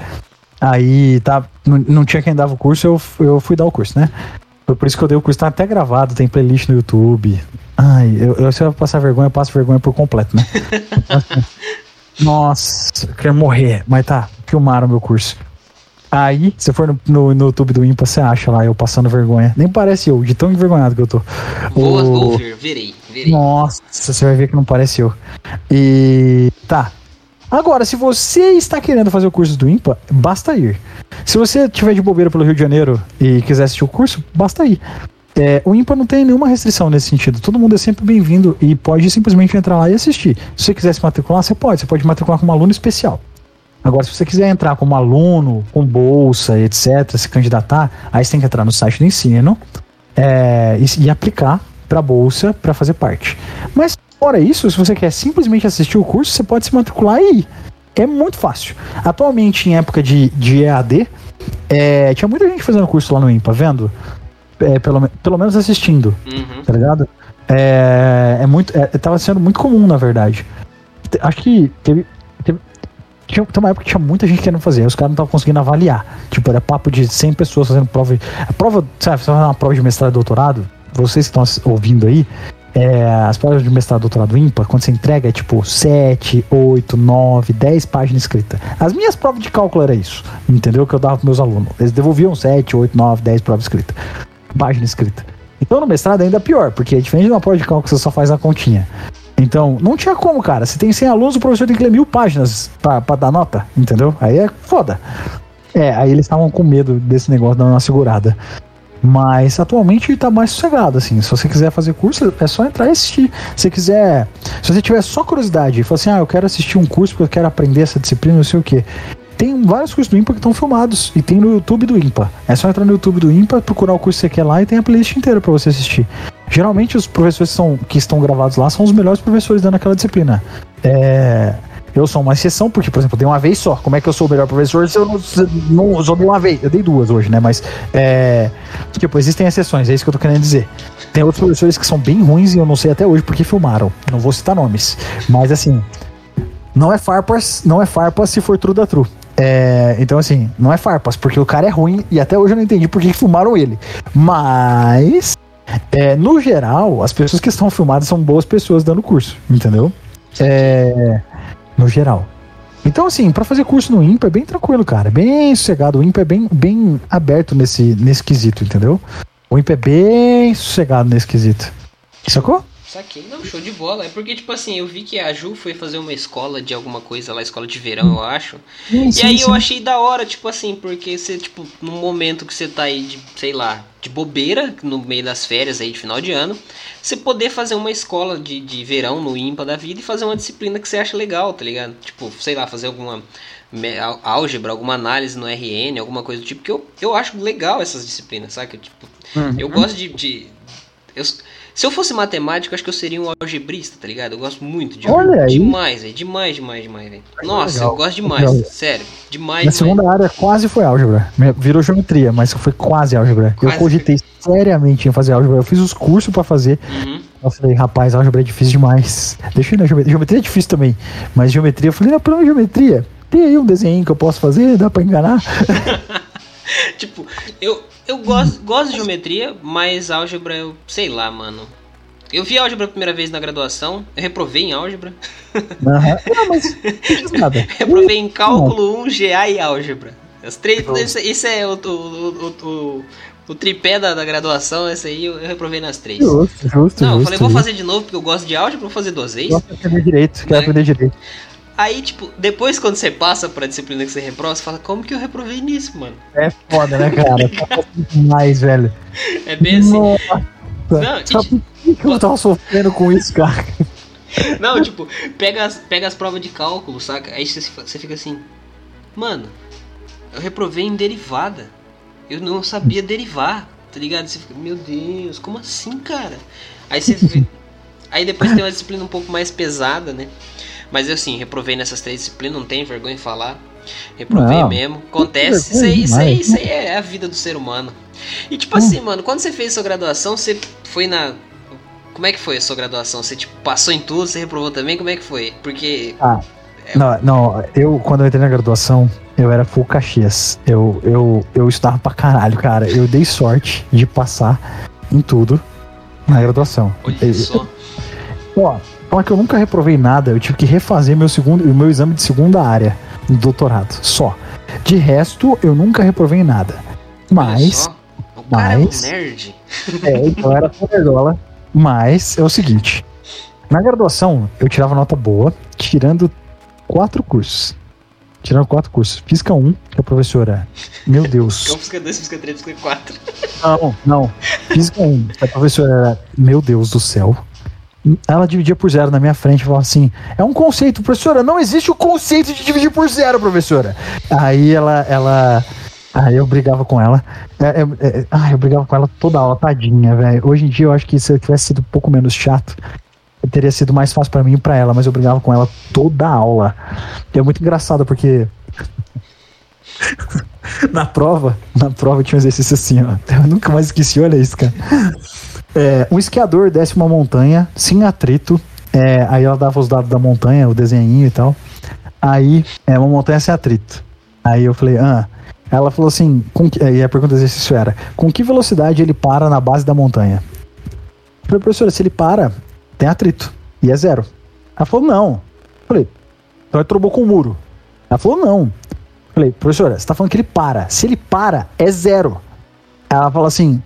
aí tá, não, não tinha quem dava o curso, eu, eu fui dar o curso, né? Foi por isso que eu dei o curso, tá até gravado, tem playlist no YouTube. Ai, eu, eu se eu passar vergonha, eu passo vergonha por completo, né? Nossa, eu quero morrer. Mas tá, filmaram meu curso. Aí, se for no, no, no YouTube do IMPA, você acha lá eu passando vergonha. Nem parece eu, de tão envergonhado que eu tô. Vou, O- ver, verei, verei. nossa, você vai ver que não parece eu. E tá. Agora, se você está querendo fazer o curso do IMPA, basta ir. Se você tiver de bobeira pelo Rio de Janeiro e quiser assistir o curso, basta ir. É, o IMPA não tem nenhuma restrição nesse sentido. Todo mundo é sempre bem-vindo e pode simplesmente entrar lá e assistir. Se você quiser se matricular, você pode. Você pode matricular como aluno especial. Agora, se você quiser entrar como aluno, com bolsa, etc., se candidatar, aí você tem que entrar no site do ensino é, e, e aplicar para bolsa para fazer parte. Mas fora isso, se você quer simplesmente assistir o curso, você pode se matricular e ir. É muito fácil. Atualmente, em época de, de EAD, é, tinha muita gente fazendo curso lá no IMPA, vendo? É, pelo, pelo menos assistindo, Uhum. tá ligado? É, é muito, é, tava sendo muito comum, na verdade. Acho que teve, teve, tinha, tem uma época que tinha muita gente querendo fazer, os caras não estavam conseguindo avaliar. Tipo, era papo de 100 pessoas fazendo prova. A prova, sabe, você vai fazer uma prova de mestrado e doutorado, vocês que estão ouvindo aí, é, as provas de mestrado e doutorado ímpar, quando você entrega, é tipo 7, 8, 9, 10 páginas escritas. As minhas provas de cálculo era isso, entendeu? Que eu dava para meus alunos. Eles devolviam 7, 8, 9, 10 provas escritas. Página escrita. Então no mestrado ainda é pior, porque é diferente de uma prova de cálculo que você só faz a continha. Então, não tinha como, cara. Se tem 100 alunos, o professor tem que ler mil páginas pra, dar nota, entendeu? Aí é foda. É, aí eles estavam com medo desse negócio dando uma segurada. Mas atualmente tá mais sossegado, assim. Se você quiser fazer curso, é só entrar e assistir. Se você quiser. Se você tiver só curiosidade e falar assim, ah, eu quero assistir um curso porque eu quero aprender essa disciplina, não sei o quê. Tem vários cursos do IMPA que estão filmados. E tem no YouTube do IMPA. É só entrar no YouTube do IMPA, procurar o curso que você quer lá e tem a playlist inteira pra você assistir. Geralmente os professores são, que estão gravados lá são os melhores professores dando aquela disciplina. É. Eu sou uma exceção, porque, por exemplo, eu dei uma vez só. Como é que eu sou o melhor professor se eu não, não só dei uma vez? Eu dei duas hoje, né? Mas, é. Tipo, existem exceções, é isso que eu tô querendo dizer. Tem outros professores que são bem ruins e eu não sei até hoje porque filmaram. Não vou citar nomes. Mas, assim. Não é farpas, não é farpas se for true da true. É, então, assim, não é farpas, porque o cara é ruim e até hoje eu não entendi por que filmaram ele. Mas, é, no geral, as pessoas que estão filmadas são boas pessoas dando curso, entendeu? É, no geral. Então, assim, pra fazer curso no IMPA é bem tranquilo, cara. Bem sossegado. O IMPA é bem, bem aberto nesse, nesse quesito, entendeu? O IMPA é bem sossegado nesse quesito. Sacou? Saquei, não, show de bola. É porque, tipo assim, eu vi que a Ju foi fazer uma escola de alguma coisa lá, escola de verão, eu acho. E aí eu achei da hora, tipo assim, porque você, tipo, num momento que você tá aí de, sei lá, de bobeira, no meio das férias aí de final de ano, você poder fazer uma escola de, de verão no IMPA da vida e fazer uma disciplina que você acha legal, tá ligado? Tipo, sei lá, fazer alguma álgebra, alguma análise no RN, alguma coisa do tipo, que eu, eu acho legal essas disciplinas, sabe? Tipo, eu gosto de. de eu, se eu fosse matemático, acho que eu seria um algebrista, tá ligado? Eu gosto muito de Olha aí. Demais, velho. Demais, demais, demais, velho. Nossa, legal. eu gosto demais, Legal. sério. Demais, demais. segunda área quase foi álgebra. Virou geometria, mas foi quase álgebra. Quase. Eu cogitei seriamente em fazer álgebra. Eu fiz os cursos pra fazer. Uhum. Eu falei, rapaz, álgebra é difícil demais. Deixa eu ir na geometria. Geometria é difícil também. Mas geometria, eu falei, não, pelo menos geometria. Tem aí um desenho que eu posso fazer, dá pra enganar. Tipo, eu, eu gosto, gosto de geometria, mas álgebra eu sei lá, mano. Eu vi álgebra a primeira vez na graduação, eu reprovei em álgebra. Aham. Não, mas nada. Reprovei em cálculo 1, GA e álgebra. As três, isso, isso é o, o, o, o- O tripé da, da graduação, essa aí eu, eu reprovei nas três. Justo, justo, Não, eu justo. falei, vou fazer de novo porque eu gosto de álgebra, vou fazer duas vezes. Gosto de aprender direito, quero Né? aprender direito. Aí, tipo, depois quando você passa pra disciplina que você reprova, você fala, como que eu reprovei nisso, mano? É foda, né, cara? Tá demais, velho. É bem assim. Nossa. Não, Sabe por que eu tava sofrendo com isso, cara? Não, tipo, pega as, pega as provas de cálculo, saca? Aí você, fica assim, mano, eu reprovei em derivada. Eu não sabia derivar, tá ligado? Você fica, meu Deus, como assim, cara? Aí você Aí depois tem uma disciplina um pouco mais pesada, né? Mas eu assim, reprovei nessas três disciplinas, não tenho vergonha em falar. Reprovei Não, mesmo. Acontece, isso aí, isso aí, isso aí é a vida do ser humano. E tipo assim, mano, quando você fez sua graduação, você foi na. Como é que foi a sua graduação? Você tipo, passou em tudo, você reprovou também? Como é que foi? Porque. Ah, não, não, eu, quando eu entrei na graduação, eu era full Caxias. Eu, eu, eu estudava pra caralho, cara. Eu dei sorte de passar em tudo na graduação. Olha só. Ó, falar que eu nunca reprovei nada, eu tive que refazer meu segundo, o meu exame de segunda área no doutorado, só. De resto, eu nunca reprovei nada. Mas, só. Mas- é um nerd. é, então era nerdola. Mas é o seguinte: na graduação, eu tirava nota boa, tirando quatro cursos. Tirando quatro cursos. Física 1, que a professora. Meu Deus. Então, física 2, física 3, física 4. Não, não. Física 1, que a professora era. Meu Deus do céu. Ela dividia por zero na minha frente e falava assim: é um conceito, professora. Não existe o conceito de dividir por zero, professora. Aí ela. ela aí eu brigava com ela. É, é, é, ai, eu brigava com ela toda aula, tadinha, velho. Hoje em dia eu acho que se eu tivesse sido um pouco menos chato, teria sido mais fácil pra mim e pra ela, mas eu brigava com ela toda aula. E é muito engraçado porque. na prova, na prova tinha um exercício assim, ó. Eu nunca mais esqueci, olha isso, cara. É, um esquiador desce uma montanha sem atrito. É, aí ela dava os dados da montanha, o desenhinho e tal. Aí, é uma montanha sem atrito. Aí eu falei, ah. Ela falou assim, com que, aí a pergunta do exercício era: com que velocidade ele para na base da montanha? Eu falei, professora, se ele para, tem atrito. E é zero. Ela falou, não. Eu falei, então ele trombou com o muro. Ela falou, não. Eu falei, professora, você tá falando que ele para. Se ele para, é zero. Ela falou assim: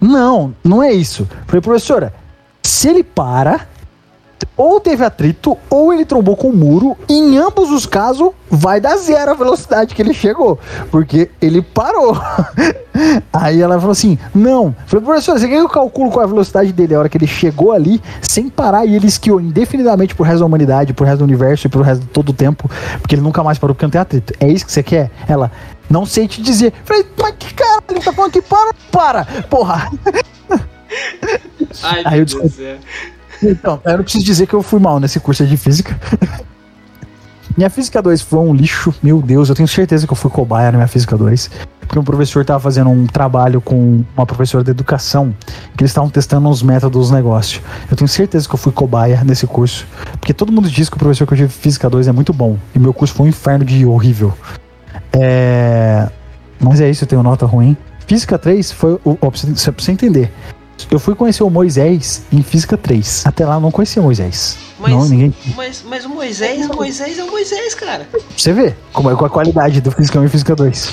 Não, não é isso. Falei, professora, se ele para, ou teve atrito, ou ele trombou com o muro, em ambos os casos, vai dar zero a velocidade que ele chegou. Porque ele parou. Aí ela falou assim: Não. Falei, professora, você quer que eu calculo qual é a velocidade dele a hora que ele chegou ali, sem parar, e ele esquiou indefinidamente pro resto da humanidade, pro resto do universo e pro resto de todo o tempo, porque ele nunca mais parou porque não tem atrito. É isso que você quer? Ela, não sei te dizer. Falei, mas que caralho, ele tá falando que para para? Porra. Ai, Aí eu céu. Então, eu não preciso dizer que eu fui mal nesse curso de física. Minha física 2 foi um lixo, meu Deus, eu tenho certeza que eu fui cobaia na minha física 2. Porque um professor estava fazendo um trabalho com uma professora de educação, que eles estavam testando os métodos dos negócios. Eu tenho certeza que eu fui cobaia nesse curso. Porque todo mundo diz que o professor que eu tive física 2 é muito bom. E meu curso foi um inferno de horrível. É. Mas é isso, eu tenho nota ruim. Física 3 foi. o- Ó, pra você entender. Eu fui conhecer o Moisés em Física 3. Até lá eu não conhecia o Moisés. Mas, Não, ninguém. mas, mas o Moisés, o Moisés é o Moisés, cara. Você vê como é com a qualidade do Física 1 e Física 2.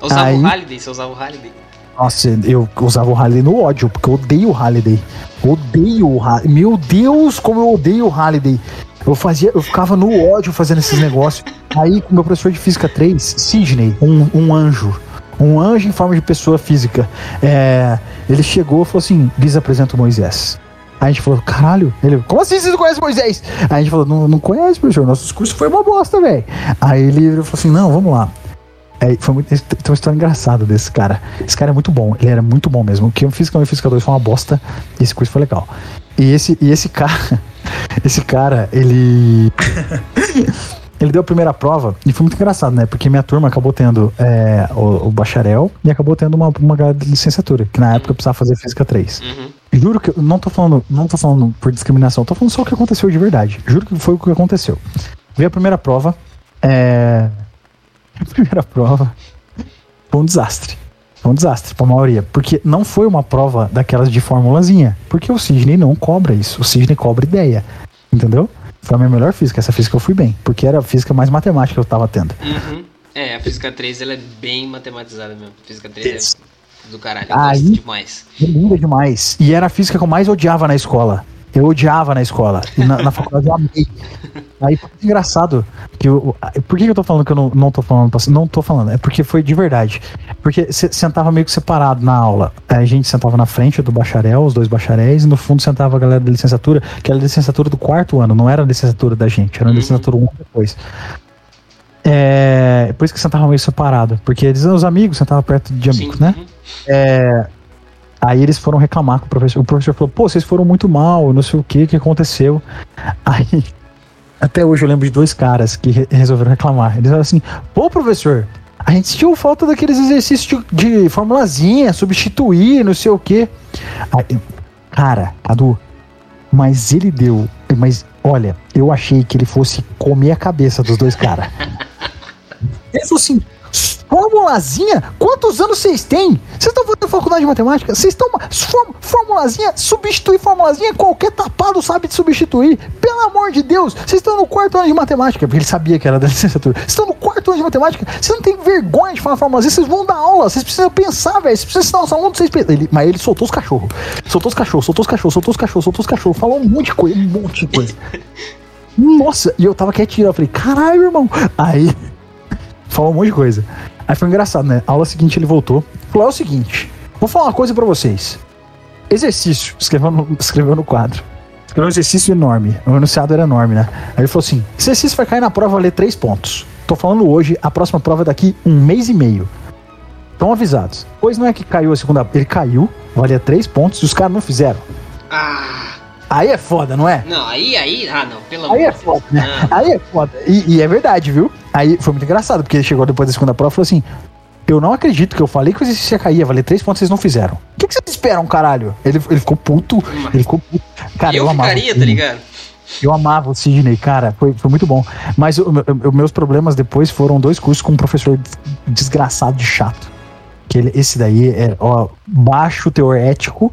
Eu usava Aí- o Halliday, você usava o Halliday. Nossa, eu usava o Halliday no ódio, porque eu odeio o Halliday. Odeio o Halliday. Meu Deus, como eu odeio o Halliday. Eu fazia, eu ficava no ódio fazendo esses negócios. Aí, com meu professor de Física 3, Sidney, um, um anjo. Um anjo em forma de pessoa física. É, ele chegou e falou assim: Bis apresenta o Moisés. Aí a gente falou, caralho. Ele, como assim você não conhece Moisés? Aí a gente falou, não, não conhece, professor. Nossos cursos foi uma bosta, velho. Aí ele falou assim: não, vamos lá. É, foi muito, tem uma história engraçada desse cara. Esse cara é muito bom, ele era muito bom mesmo. O que eu Física 1 e Física 2 foi uma bosta, e esse curso foi legal. E esse, e esse cara, esse cara, ele. ele deu a primeira prova e foi muito engraçado, né? Porque minha turma acabou tendo é, o, o bacharel e acabou tendo uma, uma grade de licenciatura, que na época eu precisava fazer Física 3. Uhum. Juro que eu não tô falando, não tô falando por discriminação, tô falando só o que aconteceu de verdade. Juro que foi o que aconteceu. Veio a primeira prova, é... A primeira prova foi um desastre. Foi um desastre pra maioria. Porque não foi uma prova daquelas de formulazinha. Porque o Sidney não cobra isso. O Sidney cobra ideia. Entendeu? Foi a minha melhor física. Essa física eu fui bem. Porque era a física mais matemática que eu tava tendo. Uhum. É, a física 3 ela é bem matematizada mesmo. Física 3 é do caralho. Aí- demais. Linda demais. E era a física que eu mais odiava na escola. Eu odiava na escola. E na, na faculdade eu amei. Aí foi engraçado. Que eu, por que eu tô falando que eu não, não tô falando? Não tô falando. É porque foi de verdade. Porque você sentava meio que separado na aula. A gente sentava na frente do bacharel, os dois bacharéis, e no fundo sentava a galera da licenciatura, que era a licenciatura do quarto ano, não era a licenciatura da gente, era a Uhum. licenciatura um depois. É, por isso que sentava meio separado. Porque eles eram os amigos, sentavam perto de Sim. amigos, né? uhum. Aí eles foram reclamar com o professor. O professor falou: pô, vocês foram muito mal, não sei o que, que aconteceu. Aí, até hoje eu lembro de dois caras que re- resolveram reclamar. Eles falaram assim: pô, professor, a gente sentiu falta daqueles exercícios de, de formulazinha, substituir, não sei o que. cara, Cadu, mas ele deu. Mas olha, eu achei que ele fosse comer a cabeça dos dois caras. Ele falou assim: formulazinha? Quantos anos vocês têm? Vocês estão fazendo faculdade de matemática? Vocês estão. Form, formulazinha? Substituir formulazinha? Qualquer tapado sabe de substituir. Pelo amor de Deus, vocês estão no quarto ano de matemática. Porque ele sabia que era da licenciatura. Vocês estão no quarto ano de matemática. Vocês não têm vergonha de falar formulazinha. Vocês vão dar aula. Vocês precisam pensar, velho. Vocês precisam ensinar os alunos. Vocês pensam. Ele, mas ele soltou os cachorros. Soltou os cachorros, soltou os cachorros, soltou os cachorros, soltou os cachorros. Falou um monte de coisa, um monte de coisa. Nossa, e eu tava quietinho. Eu falei, caralho, irmão. Aí falou um monte de coisa. Aí foi engraçado, né? A aula seguinte ele voltou. Falou: é o seguinte, vou falar uma coisa pra vocês. Exercício. Escreveu no, escreveu no quadro. Escreveu um exercício enorme. O enunciado era enorme, né? Aí ele falou assim: exercício vai cair na prova valer três pontos. Tô falando hoje, a próxima prova é daqui um mês e meio. Estão avisados. Pois não é que caiu a segunda. Ele caiu, valia três pontos, e os caras não fizeram. Ah, Aí é foda, não é? não, aí, aí, ah, não, pelo Aí é amor de foda, Deus. né? Não. Aí é foda. E, e é verdade, viu? Aí foi muito engraçado, porque ele chegou depois da segunda prova e falou assim: Eu não acredito que eu falei que o exercício ia cair, ia valer três pontos, vocês não fizeram. O que, que vocês esperam, caralho? Ele, ele ficou puto, ele ficou puto. Cara, eu, eu, amava. ficaria, tá ligado? Eu amava o Sidney, cara, foi, foi muito bom. Mas os meus problemas depois foram dois cursos com um professor desgraçado de chato. Que ele, esse daí é ó, baixo teor ético,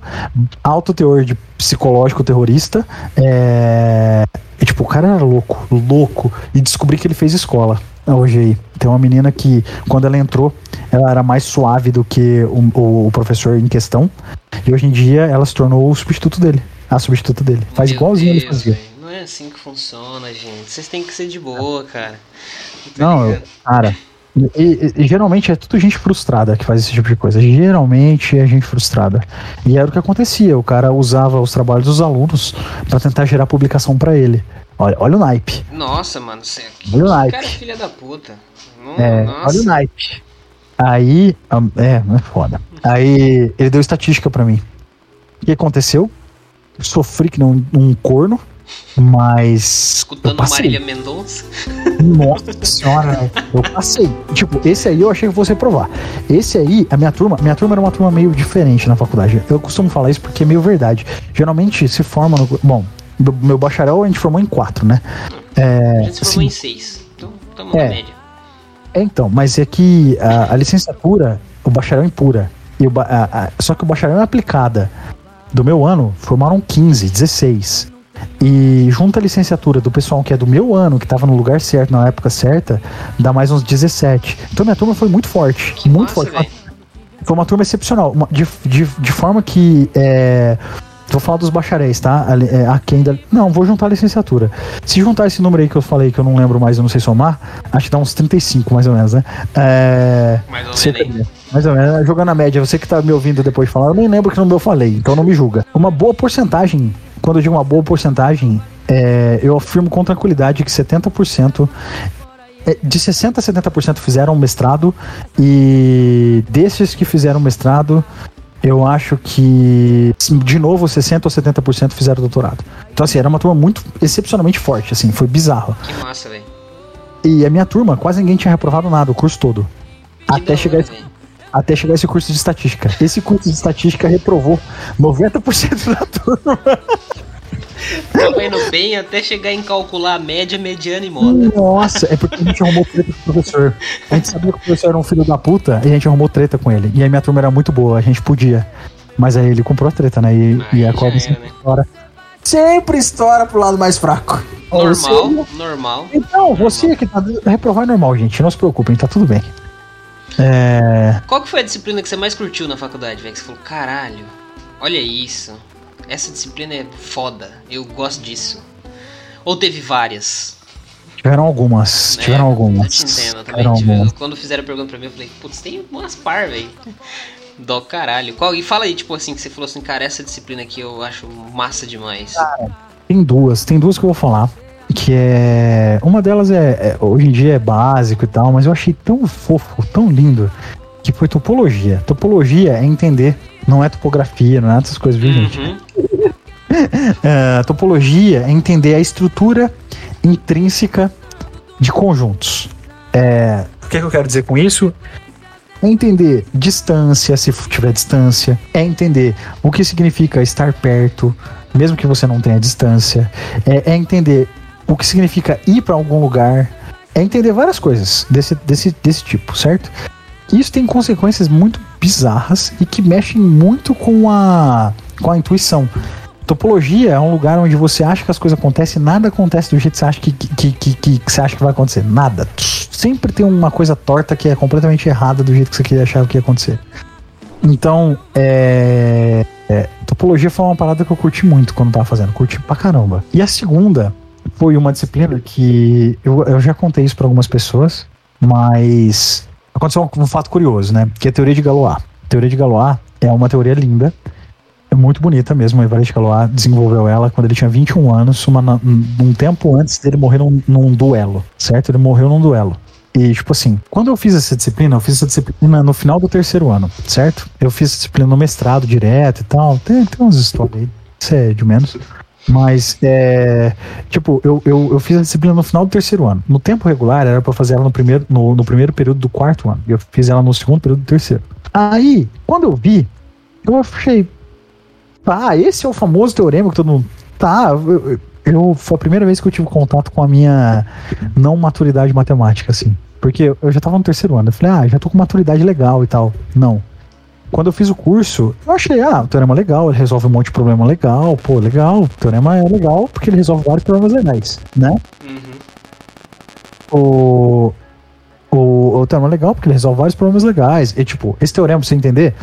alto teor de psicológico terrorista. É, e, tipo, o cara era louco, louco. E descobri que ele fez escola hoje aí. Tem uma menina que, quando ela entrou, ela era mais suave do que o, o- professor em questão. E hoje em dia ela se tornou o substituto dele. A substituta dele. Faz Meu igualzinho ele Deus, fazia. velho, Não é assim que funciona, gente. Vocês têm que ser de boa, cara. Tá Não, eu- cara. E, e- geralmente é tudo gente frustrada que faz esse tipo de coisa. Geralmente é gente frustrada. E era o que acontecia. O cara usava os trabalhos dos alunos pra tentar gerar publicação pra ele. Olha, olha o naipe. Nossa, mano, você Olha o que naipe. cara filha da puta. Não, É, nossa. olha o naipe. Aí, é, não é foda. Aí ele deu estatística pra mim. O que aconteceu? Eu sofri que não um corno, mas. Escutando. Marília Mendonça. Nossa senhora, eu passei. Tipo, esse aí eu achei que fosse reprovar. Esse aí, a minha turma, minha turma era uma turma meio diferente na faculdade. Eu costumo falar isso porque é meio verdade. Geralmente se forma no. Bom, meu, meu bacharel a gente formou em quatro, né? a gente se formou sim. em seis. Então, tamo É. na média. É, então, mas é que a, a licenciatura, o bacharel é impura. E o a- a- só que o bacharel é aplicada. Do meu ano, formaram 15, 16. E junto à licenciatura do pessoal que é do meu ano, que tava no lugar certo, na época certa, dá mais uns 17. Então minha turma foi muito forte. Que muito massa, forte. velho. Foi uma turma excepcional. de, de, de forma que. É, vou falar dos bacharéis, tá? É, aquém da, não, vou juntar a licenciatura. Se juntar esse número aí que eu falei, que eu não lembro mais, eu não sei somar, acho que dá uns 35 mais ou menos, né? É, Mais ou menos. mais ou menos, jogando a média, você que tá me ouvindo depois falar, eu nem lembro que número eu falei, então não me julga. Uma boa porcentagem, quando eu digo uma boa porcentagem, é, eu afirmo com tranquilidade que 70%. é, De 60% a 70% fizeram mestrado, e desses que fizeram mestrado, eu acho que, de novo, 60% ou 70% fizeram doutorado. Então, assim, era uma turma muito excepcionalmente forte, assim, foi bizarro. Que massa, velho. E a minha turma, quase ninguém tinha reprovado nada, o curso todo. Que Até chegar, esse, até chegar esse curso de estatística. Esse curso de estatística reprovou 90% da turma. Tava indo bem até chegar em calcular a média, mediana e moda. Nossa, é porque a gente arrumou treta com o professor. A gente sabia que o professor era um filho da puta e a gente arrumou treta com ele. E aí minha turma era muito boa, a gente podia. Mas aí ele comprou a treta, né? E, e a cobra sempre né? estoura. Sempre estoura pro lado mais fraco. Normal, Você- normal. Então, você que tá. Reprovar é normal, gente. Não se preocupem, tá tudo bem. É, Qual que foi a disciplina que você mais curtiu na faculdade, velho? Que você falou, caralho, olha isso. Essa disciplina é foda. Eu gosto disso. Ou teve várias? tiveram algumas. né? Tiveram algumas. Eu te entendo eu também. Tiveram Tipo, algumas. quando fizeram a pergunta pra mim, eu falei, putz, tem umas par, velho. Do caralho. Qual, e fala aí, tipo assim, que você falou assim, cara, essa disciplina aqui eu acho massa demais. Tem duas, tem duas que eu vou falar. Que é. Uma delas é, é- Hoje em dia é básico e tal, mas eu achei tão fofo, tão lindo, que foi topologia. Topologia é entender, não é topografia, não é essas coisas, viu, gente? Uhum. É, topologia é entender a estrutura intrínseca de conjuntos. É, o que, é que eu quero dizer com isso? É entender distância, se tiver distância. É entender o que significa estar perto, mesmo que você não tenha distância. É, é entender o que significa ir para algum lugar. É entender várias coisas desse, desse, desse tipo, certo? Isso tem consequências muito bizarras e que mexem muito com a, com a intuição. Topologia é um lugar onde você acha que as coisas acontecem nada acontece do jeito que você acha que, que, que, que, que você acha que vai acontecer. Nada. Sempre tem uma coisa torta que é completamente errada do jeito que você queria achar que ia acontecer. Então, é, é, Topologia foi uma parada que eu curti muito quando tava fazendo. Curti pra caramba. E a segunda foi uma disciplina que eu, eu já contei isso pra algumas pessoas, mas aconteceu um, um fato curioso, né? Que é a teoria de Galois. A teoria de Galois é uma teoria linda, é muito bonita mesmo. O Evariste Galois desenvolveu ela quando ele tinha 21 anos, uma, um tempo antes dele morrer num, num duelo, certo? Ele morreu num duelo. E, tipo assim, quando eu fiz essa disciplina, eu fiz essa disciplina no final do terceiro ano, certo? Eu fiz essa disciplina no mestrado direto e tal. Tem, tem umas histórias aí, isso é de menos. Mas, é. Tipo, eu, eu, eu fiz a disciplina no final do terceiro ano. No tempo regular, era pra fazer ela no primeiro, no, no primeiro período do quarto ano. Eu fiz ela no segundo período do terceiro. Aí, quando eu vi, eu achei. Ah, esse é o famoso teorema que todo mundo. Tá, eu- eu- foi a primeira vez que eu tive contato com a minha não maturidade matemática, assim. Porque eu já tava no terceiro ano. Eu falei, ah, já tô com maturidade legal e tal. Não. Quando eu fiz o curso, eu achei, ah, o teorema é legal, ele resolve um monte de problema legal, pô, legal, o teorema é legal porque ele resolve vários problemas legais, né? Uhum. O, o, o teorema é legal porque ele resolve vários problemas legais. E, tipo, esse teorema, pra você entender,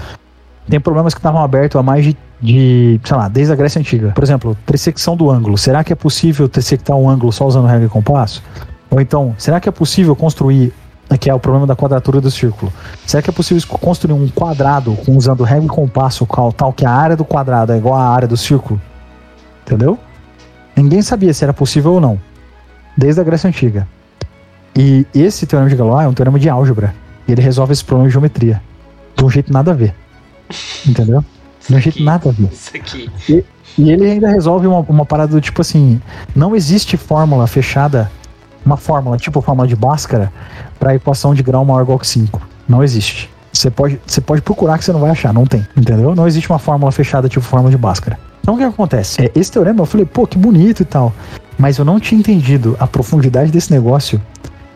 tem problemas que estavam abertos há mais de, de, sei lá, desde a Grécia Antiga. Por exemplo, trisecção do ângulo. Será que é possível trissectar um ângulo só usando regra e compasso? Ou então, será que é possível construir, que é o problema da quadratura do círculo, será que é possível construir um quadrado usando regra e compasso, tal que a área do quadrado é igual à área do círculo? Entendeu? Ninguém sabia se era possível ou não, desde a Grécia Antiga. E esse teorema de Galois é um teorema de álgebra. E ele resolve esse problema de geometria. De um jeito nada a ver. Entendeu? De um jeito nada a ver. Isso aqui. E ele ainda resolve uma, uma parada do tipo assim: não existe fórmula fechada, uma fórmula tipo fórmula de Bhaskara, para equação de grau maior ou igual que 5. Não existe. Você pode, você pode procurar que você não vai achar, não tem, entendeu? Não existe uma fórmula fechada tipo fórmula de Bhaskara. Então o que acontece? É, esse teorema eu falei, pô, que bonito e tal. Mas eu não tinha entendido a profundidade desse negócio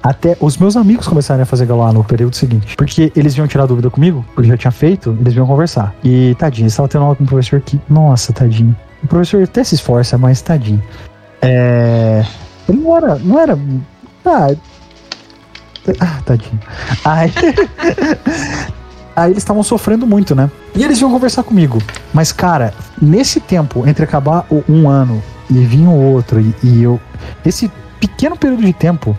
até os meus amigos começarem a fazer Galois no período seguinte. Porque eles vinham tirar dúvida comigo, porque eu já tinha feito, eles vinham conversar. E tadinho, eles estavam tendo aula com um professor que, nossa, tadinho. O professor até se esforça, mas tadinho. É. Ele não era. Não era. Ah, ah tadinho. Aí. Aí eles estavam sofrendo muito, né? E eles iam conversar comigo. Mas, cara, nesse tempo, entre acabar um ano e vir o outro, e, e eu. Esse pequeno período de tempo,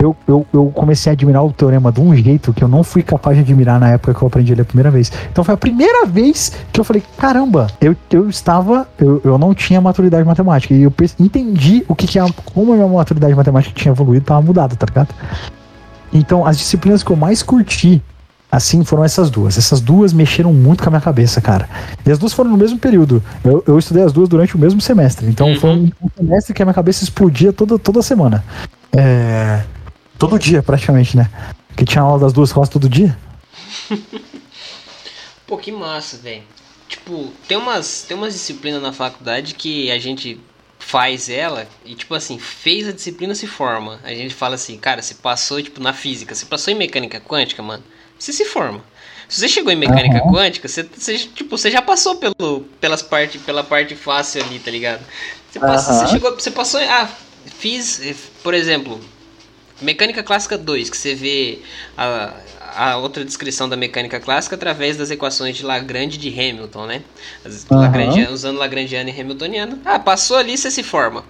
eu, eu, eu comecei a admirar o teorema de um jeito que eu não fui capaz de admirar na época que eu aprendi ele a primeira vez. Então foi a primeira vez que eu falei, caramba, eu, eu estava, eu, eu não tinha maturidade matemática. E eu entendi o que, que é, como a minha maturidade matemática tinha evoluído, estava mudada, tá ligado? Então as disciplinas que eu mais curti, assim, foram essas duas. Essas duas mexeram muito com a minha cabeça, cara. E as duas foram no mesmo período. Eu, eu estudei as duas durante o mesmo semestre. Então foi um, um semestre que a minha cabeça explodia toda, toda semana. É. Todo dia, praticamente, né? Porque tinha aula das duas quase todo dia. Pô, que massa, velho. Tipo, tem umas, tem umas disciplinas na faculdade que a gente faz ela e, tipo assim, fez a disciplina, se forma. A gente fala assim, cara, você passou, tipo, na física, você passou em mecânica quântica, mano, você se forma. Se você chegou em mecânica Aham. quântica, você, você, tipo, você já passou pelo, pelas parte, pela parte fácil ali, tá ligado? Você, passa- Aham. você chegou, você passou, em- ah, fiz, por exemplo, Mecânica Clássica 2, que você vê a, a outra descrição da mecânica clássica através das equações de Lagrange de Hamilton, né? Lagrangiano- usando Lagrangiano e Hamiltoniano. Ah, passou ali, você se forma.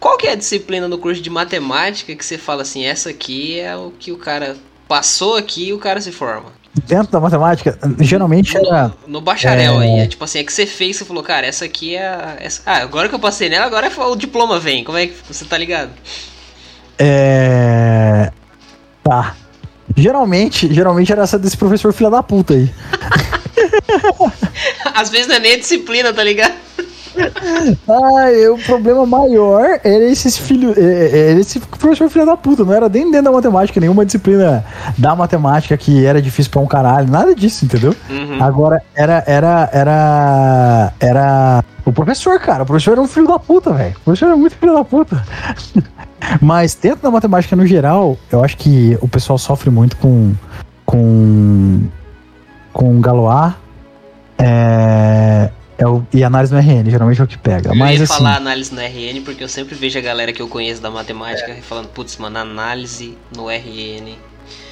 Qual que é a disciplina no curso de matemática que você fala assim, essa aqui é o que o cara passou aqui e o cara se forma? Dentro da matemática, geralmente era. No, no bacharel É. aí, é tipo assim, é que você fez, você falou, cara, essa aqui é essa- ah, agora que eu passei nela, agora é o diploma vem. Como é que você tá ligado? É. Tá. Geralmente, geralmente era essa desse professor filha da puta aí. Às vezes não é nem a disciplina, tá ligado? Ah, e o problema maior era esse filho. é, é, Era esse professor filho da puta. Não era nem dentro da matemática, nenhuma disciplina da matemática que era difícil pra um caralho. Nada disso, entendeu? Uhum. Agora era. Era. Era. Era. O professor, cara. O professor era um filho da puta, velho. O professor era muito filho da puta. Mas dentro da matemática no geral, eu acho que o pessoal sofre muito com. com. com Galois. É, é o, e análise no RN, geralmente é o que pega. Eu Mas ia assim. falar análise no RN porque eu sempre vejo a galera que eu conheço da matemática falando, putz, mano, análise no RN.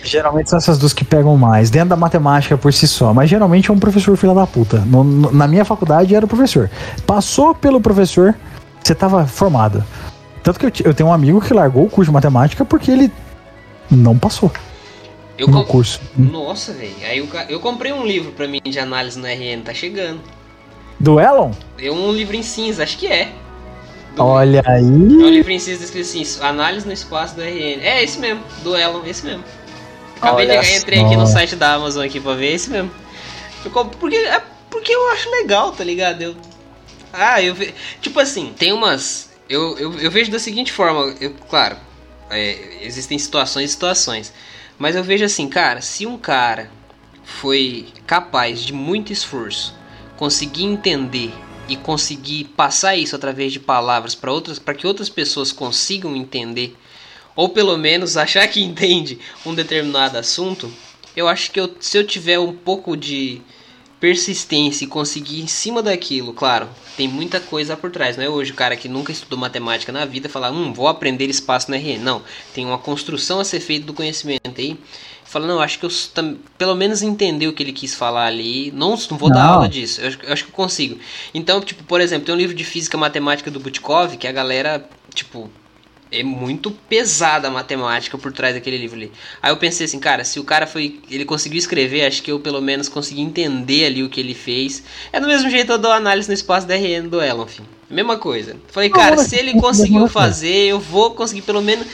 Geralmente são essas duas que pegam mais, dentro da matemática por si só. Mas geralmente é um professor filha da puta. No- no- na minha faculdade era o professor. Passou pelo professor, você tava formado. Tanto que eu, eu tenho um amigo que largou o curso de matemática porque ele não passou Eu no curso. Nossa, velho. Aí eu, eu comprei um livro pra mim de análise no RN, tá chegando. Do Elon? É um livro em cinza, acho que é. Do- Olha É aí. um livro em cinza escrito assim, análise no espaço do RN. É esse mesmo, do Elon, esse mesmo. Acabei Olha de entrei aqui no site da Amazon aqui pra ver, é esse mesmo. Eu compro porque, é porque eu acho legal, tá ligado? Eu, ah, eu ve... Tipo assim, tem umas. Eu, eu, eu vejo da seguinte forma, eu, claro, é, existem situações e situações. Mas eu vejo assim, cara, se um cara foi capaz de muito esforço conseguir entender e conseguir passar isso através de palavras para outras para que outras pessoas consigam entender ou pelo menos achar que entende um determinado assunto, eu acho que eu, se eu tiver um pouco de persistência e conseguir em cima daquilo, claro, tem muita coisa por trás, não é hoje o cara que nunca estudou matemática na vida falar, hum, vou aprender espaço no RN, não, tem uma construção a ser feita do conhecimento aí, fala, não, acho que eu pelo menos entender o que ele quis falar ali, não, não vou dar Não. aula disso, eu acho, eu acho que eu consigo. Então, tipo, por exemplo, tem um livro de física matemática do Butkov que a galera, tipo, é muito pesada a matemática por trás daquele livro ali. Aí eu pensei assim, cara, se o cara foi. Ele conseguiu escrever, acho que eu pelo menos consegui entender ali o que ele fez. É do mesmo jeito eu dou análise no espaço da RN do Elon, enfim. Mesma coisa. Falei, cara, se ele conseguiu fazer, eu vou conseguir pelo menos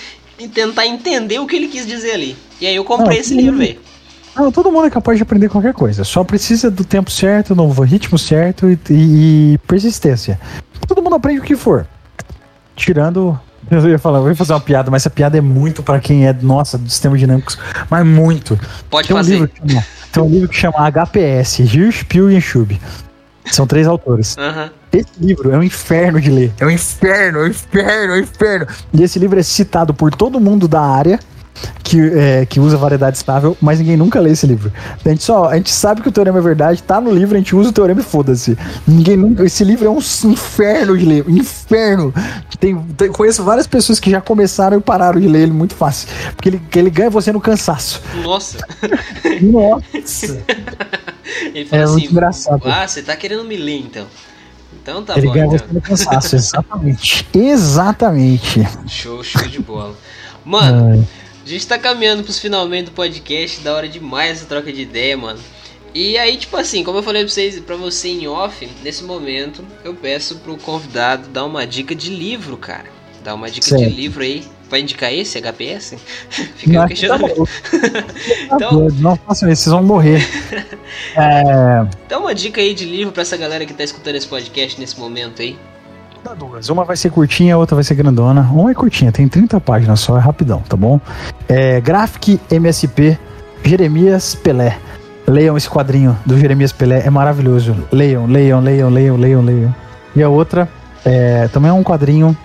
tentar entender o que ele quis dizer ali. E aí eu comprei Não, esse livro, velho. Não, todo mundo é capaz de aprender qualquer coisa. Só precisa do tempo certo, no ritmo certo e, e persistência. Todo mundo aprende o que for. Tirando. Eu ia falar, eu ia fazer uma piada, mas essa piada é muito pra quem é, nossa, do sistema dinâmicos. Mas muito. Pode Tem um, fazer. livro que chama, tem um livro que chama HPS, Hirsch, Pill e Schub. São três autores. Aham. Esse livro é um inferno de ler. É um inferno, é um inferno, é um inferno. E esse livro é citado por todo mundo da área que, é, que usa variedade estável, mas ninguém nunca lê esse livro. A gente só, a gente sabe que o teorema é verdade, tá no livro, a gente usa o teorema e foda-se. Ninguém nunca. Esse livro é um inferno de ler, um inferno. Tem, tem- conheço várias pessoas que já começaram e pararam de ler ele muito fácil. Porque ele, ele ganha você no cansaço. Nossa. Nossa! Ele falou É assim: muito engraçado. Ah, você tá querendo me ler então. Então tá ele bom. ganha então. você no cansaço, exatamente. Exatamente. Show, show de bola. Mano, Ai. A gente tá caminhando pros finalmente do podcast, da hora demais essa troca de ideia, mano. E aí, tipo assim, como eu falei pra vocês, pra você em off, nesse momento, eu peço pro convidado dar uma dica de livro, cara. Dar uma dica de Certo. livro aí. Vai indicar esse, HPS? Fica Não, tá questionamento. bom. Tá Então- não façam isso, vocês vão morrer. É, Dá uma dica aí de livro pra essa galera que tá escutando esse podcast nesse momento aí. Dá duas. Uma vai ser curtinha, a outra vai ser grandona. Uma é curtinha, tem 30 páginas só, é rapidão, tá bom? É, Graphic MSP, Jeremias Pelé. Leiam esse quadrinho do Jeremias Pelé, é maravilhoso. Leiam, leiam, leiam, leiam, leiam, leiam. E a outra é, também é um quadrinho.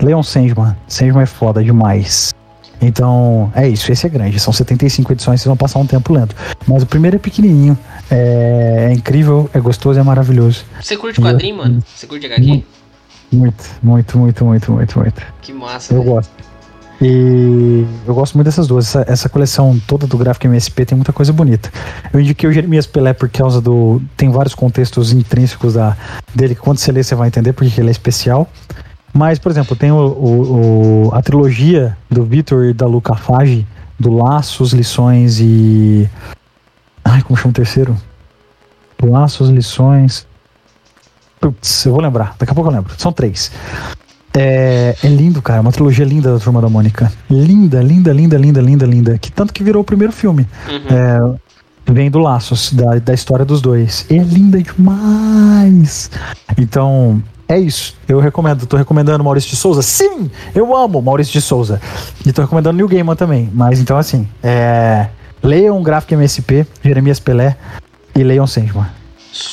Leiam Sandman. Sandman é foda demais. Então, é isso. Esse é grande. São 75 edições, vocês vão passar um tempo lento. Mas o primeiro é pequenininho. É, é incrível, é gostoso, é maravilhoso. Você curte quadrinho, mano? Você curte HQ? Muito, muito, muito, muito, muito, muito. Que massa, Eu gosto. E eu gosto muito dessas duas. Essa, essa coleção toda do gráfico MSP tem muita coisa bonita. Eu indiquei o Jeremias Pelé por causa do. Tem vários contextos intrínsecos da, dele que quando você lê você vai entender porque ele é especial. Mas, por exemplo, tem o, o- o- a trilogia do Vitor e da Luca Fage, do Laços, Lições e. Ai, como chama o terceiro? Laços, Lições. Putz, eu vou lembrar, daqui a pouco eu lembro. São três. É, é lindo, cara. Uma trilogia linda da Turma da Mônica. Linda, linda, linda, linda, linda, linda. Que tanto que virou o primeiro filme. Uhum. É, vem do Laços, da, da história dos dois. É linda demais. Então, é isso. Eu recomendo. Tô recomendando Maurício de Souza. Sim! Eu amo Maurício de Souza. E tô recomendando New Gaiman também. Mas então, assim, é, leiam Gráfico MSP, Jeremias Pelé e leiam Sandman.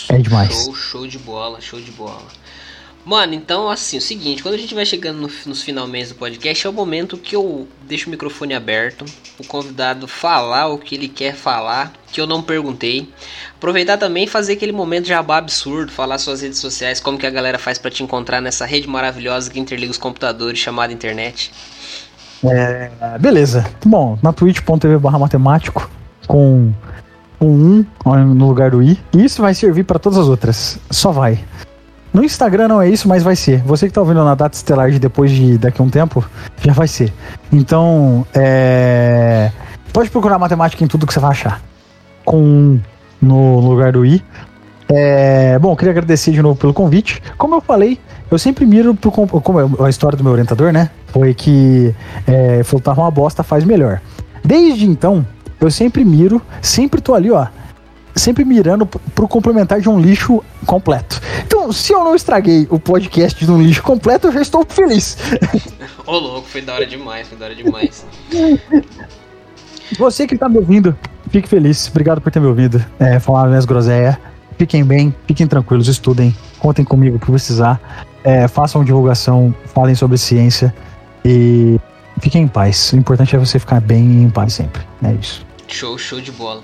É demais. Show, show de bola, show de bola. Mano, então assim, o seguinte, quando a gente vai chegando no- nos finalmente do podcast, é o momento que eu deixo o microfone aberto, o convidado falar o que ele quer falar, que eu não perguntei. Aproveitar também e fazer aquele momento jabá absurdo, falar suas redes sociais, como que a galera faz pra te encontrar nessa rede maravilhosa que interliga os computadores chamada internet. Ah, beleza. Bom, na twitch.tv barra matemático, com um 1 no lugar do i. E isso vai servir para todas as outras. Só vai. No Instagram não é isso, mas vai ser. Você que tá ouvindo na data estelar de depois de daqui a um tempo, já vai ser. Então, é... pode procurar matemática em tudo que você vai achar. Com um no lugar do i. É, bom, queria agradecer de novo pelo convite. Como eu falei, eu sempre miro pro. Como é a história do meu orientador, né? Foi que é, falou, uma bosta, faz melhor. Desde então, eu sempre miro, sempre tô ali, ó. Sempre mirando pro- complementar de um lixo completo. Então, se eu não estraguei o podcast de um lixo completo, eu já estou feliz. Ô louco, foi da hora demais, foi da hora demais. Você que tá me ouvindo, fique feliz. Obrigado por ter me ouvido. É, falar minhas groselhas. Fiquem bem, fiquem tranquilos, estudem, contem comigo o que precisar. É, façam divulgação, falem sobre ciência e fiquem em paz. O importante é você ficar bem e em paz sempre. É isso. Show, show de bola.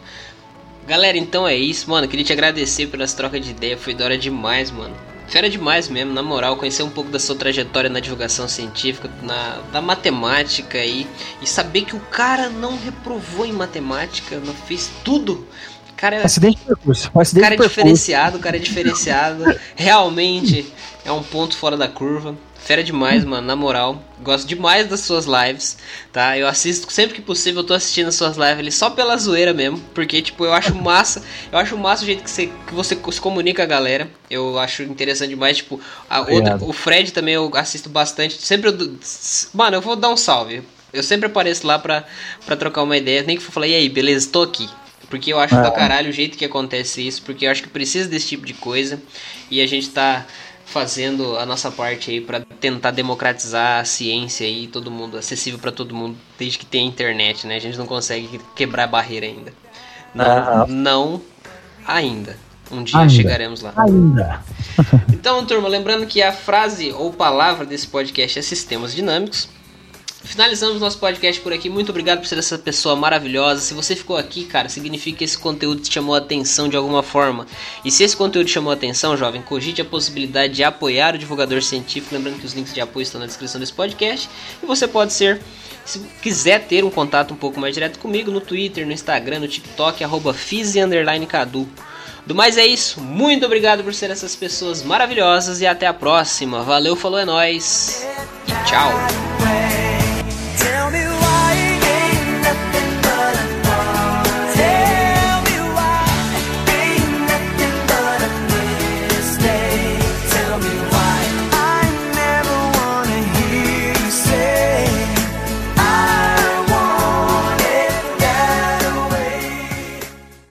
Galera, então é isso, mano. Queria te agradecer pelas trocas de ideia, foi da hora demais, mano. Fera demais mesmo, na moral, conhecer um pouco da sua trajetória na divulgação científica, na, da matemática aí, e saber que o cara não reprovou em matemática, não fez tudo. Cara é, Acidente de percurso. O acidente cara é diferenciado, o cara é diferenciado. Realmente é um ponto fora da curva. Fera demais, mano, na moral. Gosto demais das suas lives, tá? Eu assisto sempre que possível, eu tô assistindo as suas lives ali só pela zoeira mesmo. Porque, tipo, eu acho massa. Eu acho massa o jeito que você, que você se comunica com a galera. Eu acho interessante demais, tipo, a outra, o Fred também eu assisto bastante. Sempre eu. Mano, eu vou dar um salve. Eu sempre apareço lá pra, pra trocar uma ideia. Nem que for falar, e aí, beleza, tô aqui. Porque eu acho É. do caralho o jeito que acontece isso, porque eu acho que precisa desse tipo de coisa e a gente tá fazendo a nossa parte aí pra tentar democratizar a ciência aí, todo mundo, acessível pra todo mundo, desde que tem internet, né? A gente não consegue quebrar a barreira ainda. Não, Aham. não ainda. Um dia Ainda. chegaremos lá. Ainda. Então, turma, lembrando que a frase ou palavra desse podcast é sistemas dinâmicos. Finalizamos nosso podcast por aqui. Muito obrigado por ser essa pessoa maravilhosa. Se você ficou aqui, cara, significa que esse conteúdo te chamou a atenção de alguma forma. E se esse conteúdo te chamou a atenção, jovem, cogite a possibilidade de apoiar o divulgador científico. Lembrando que os links de apoio estão na descrição desse podcast. E você pode ser, se quiser ter um contato um pouco mais direto comigo, no Twitter, no Instagram, no TikTok, arroba Cadu. Do mais é isso. Muito obrigado por ser essas pessoas maravilhosas e até a próxima. Valeu, falou, é nóis. E tchau. tell me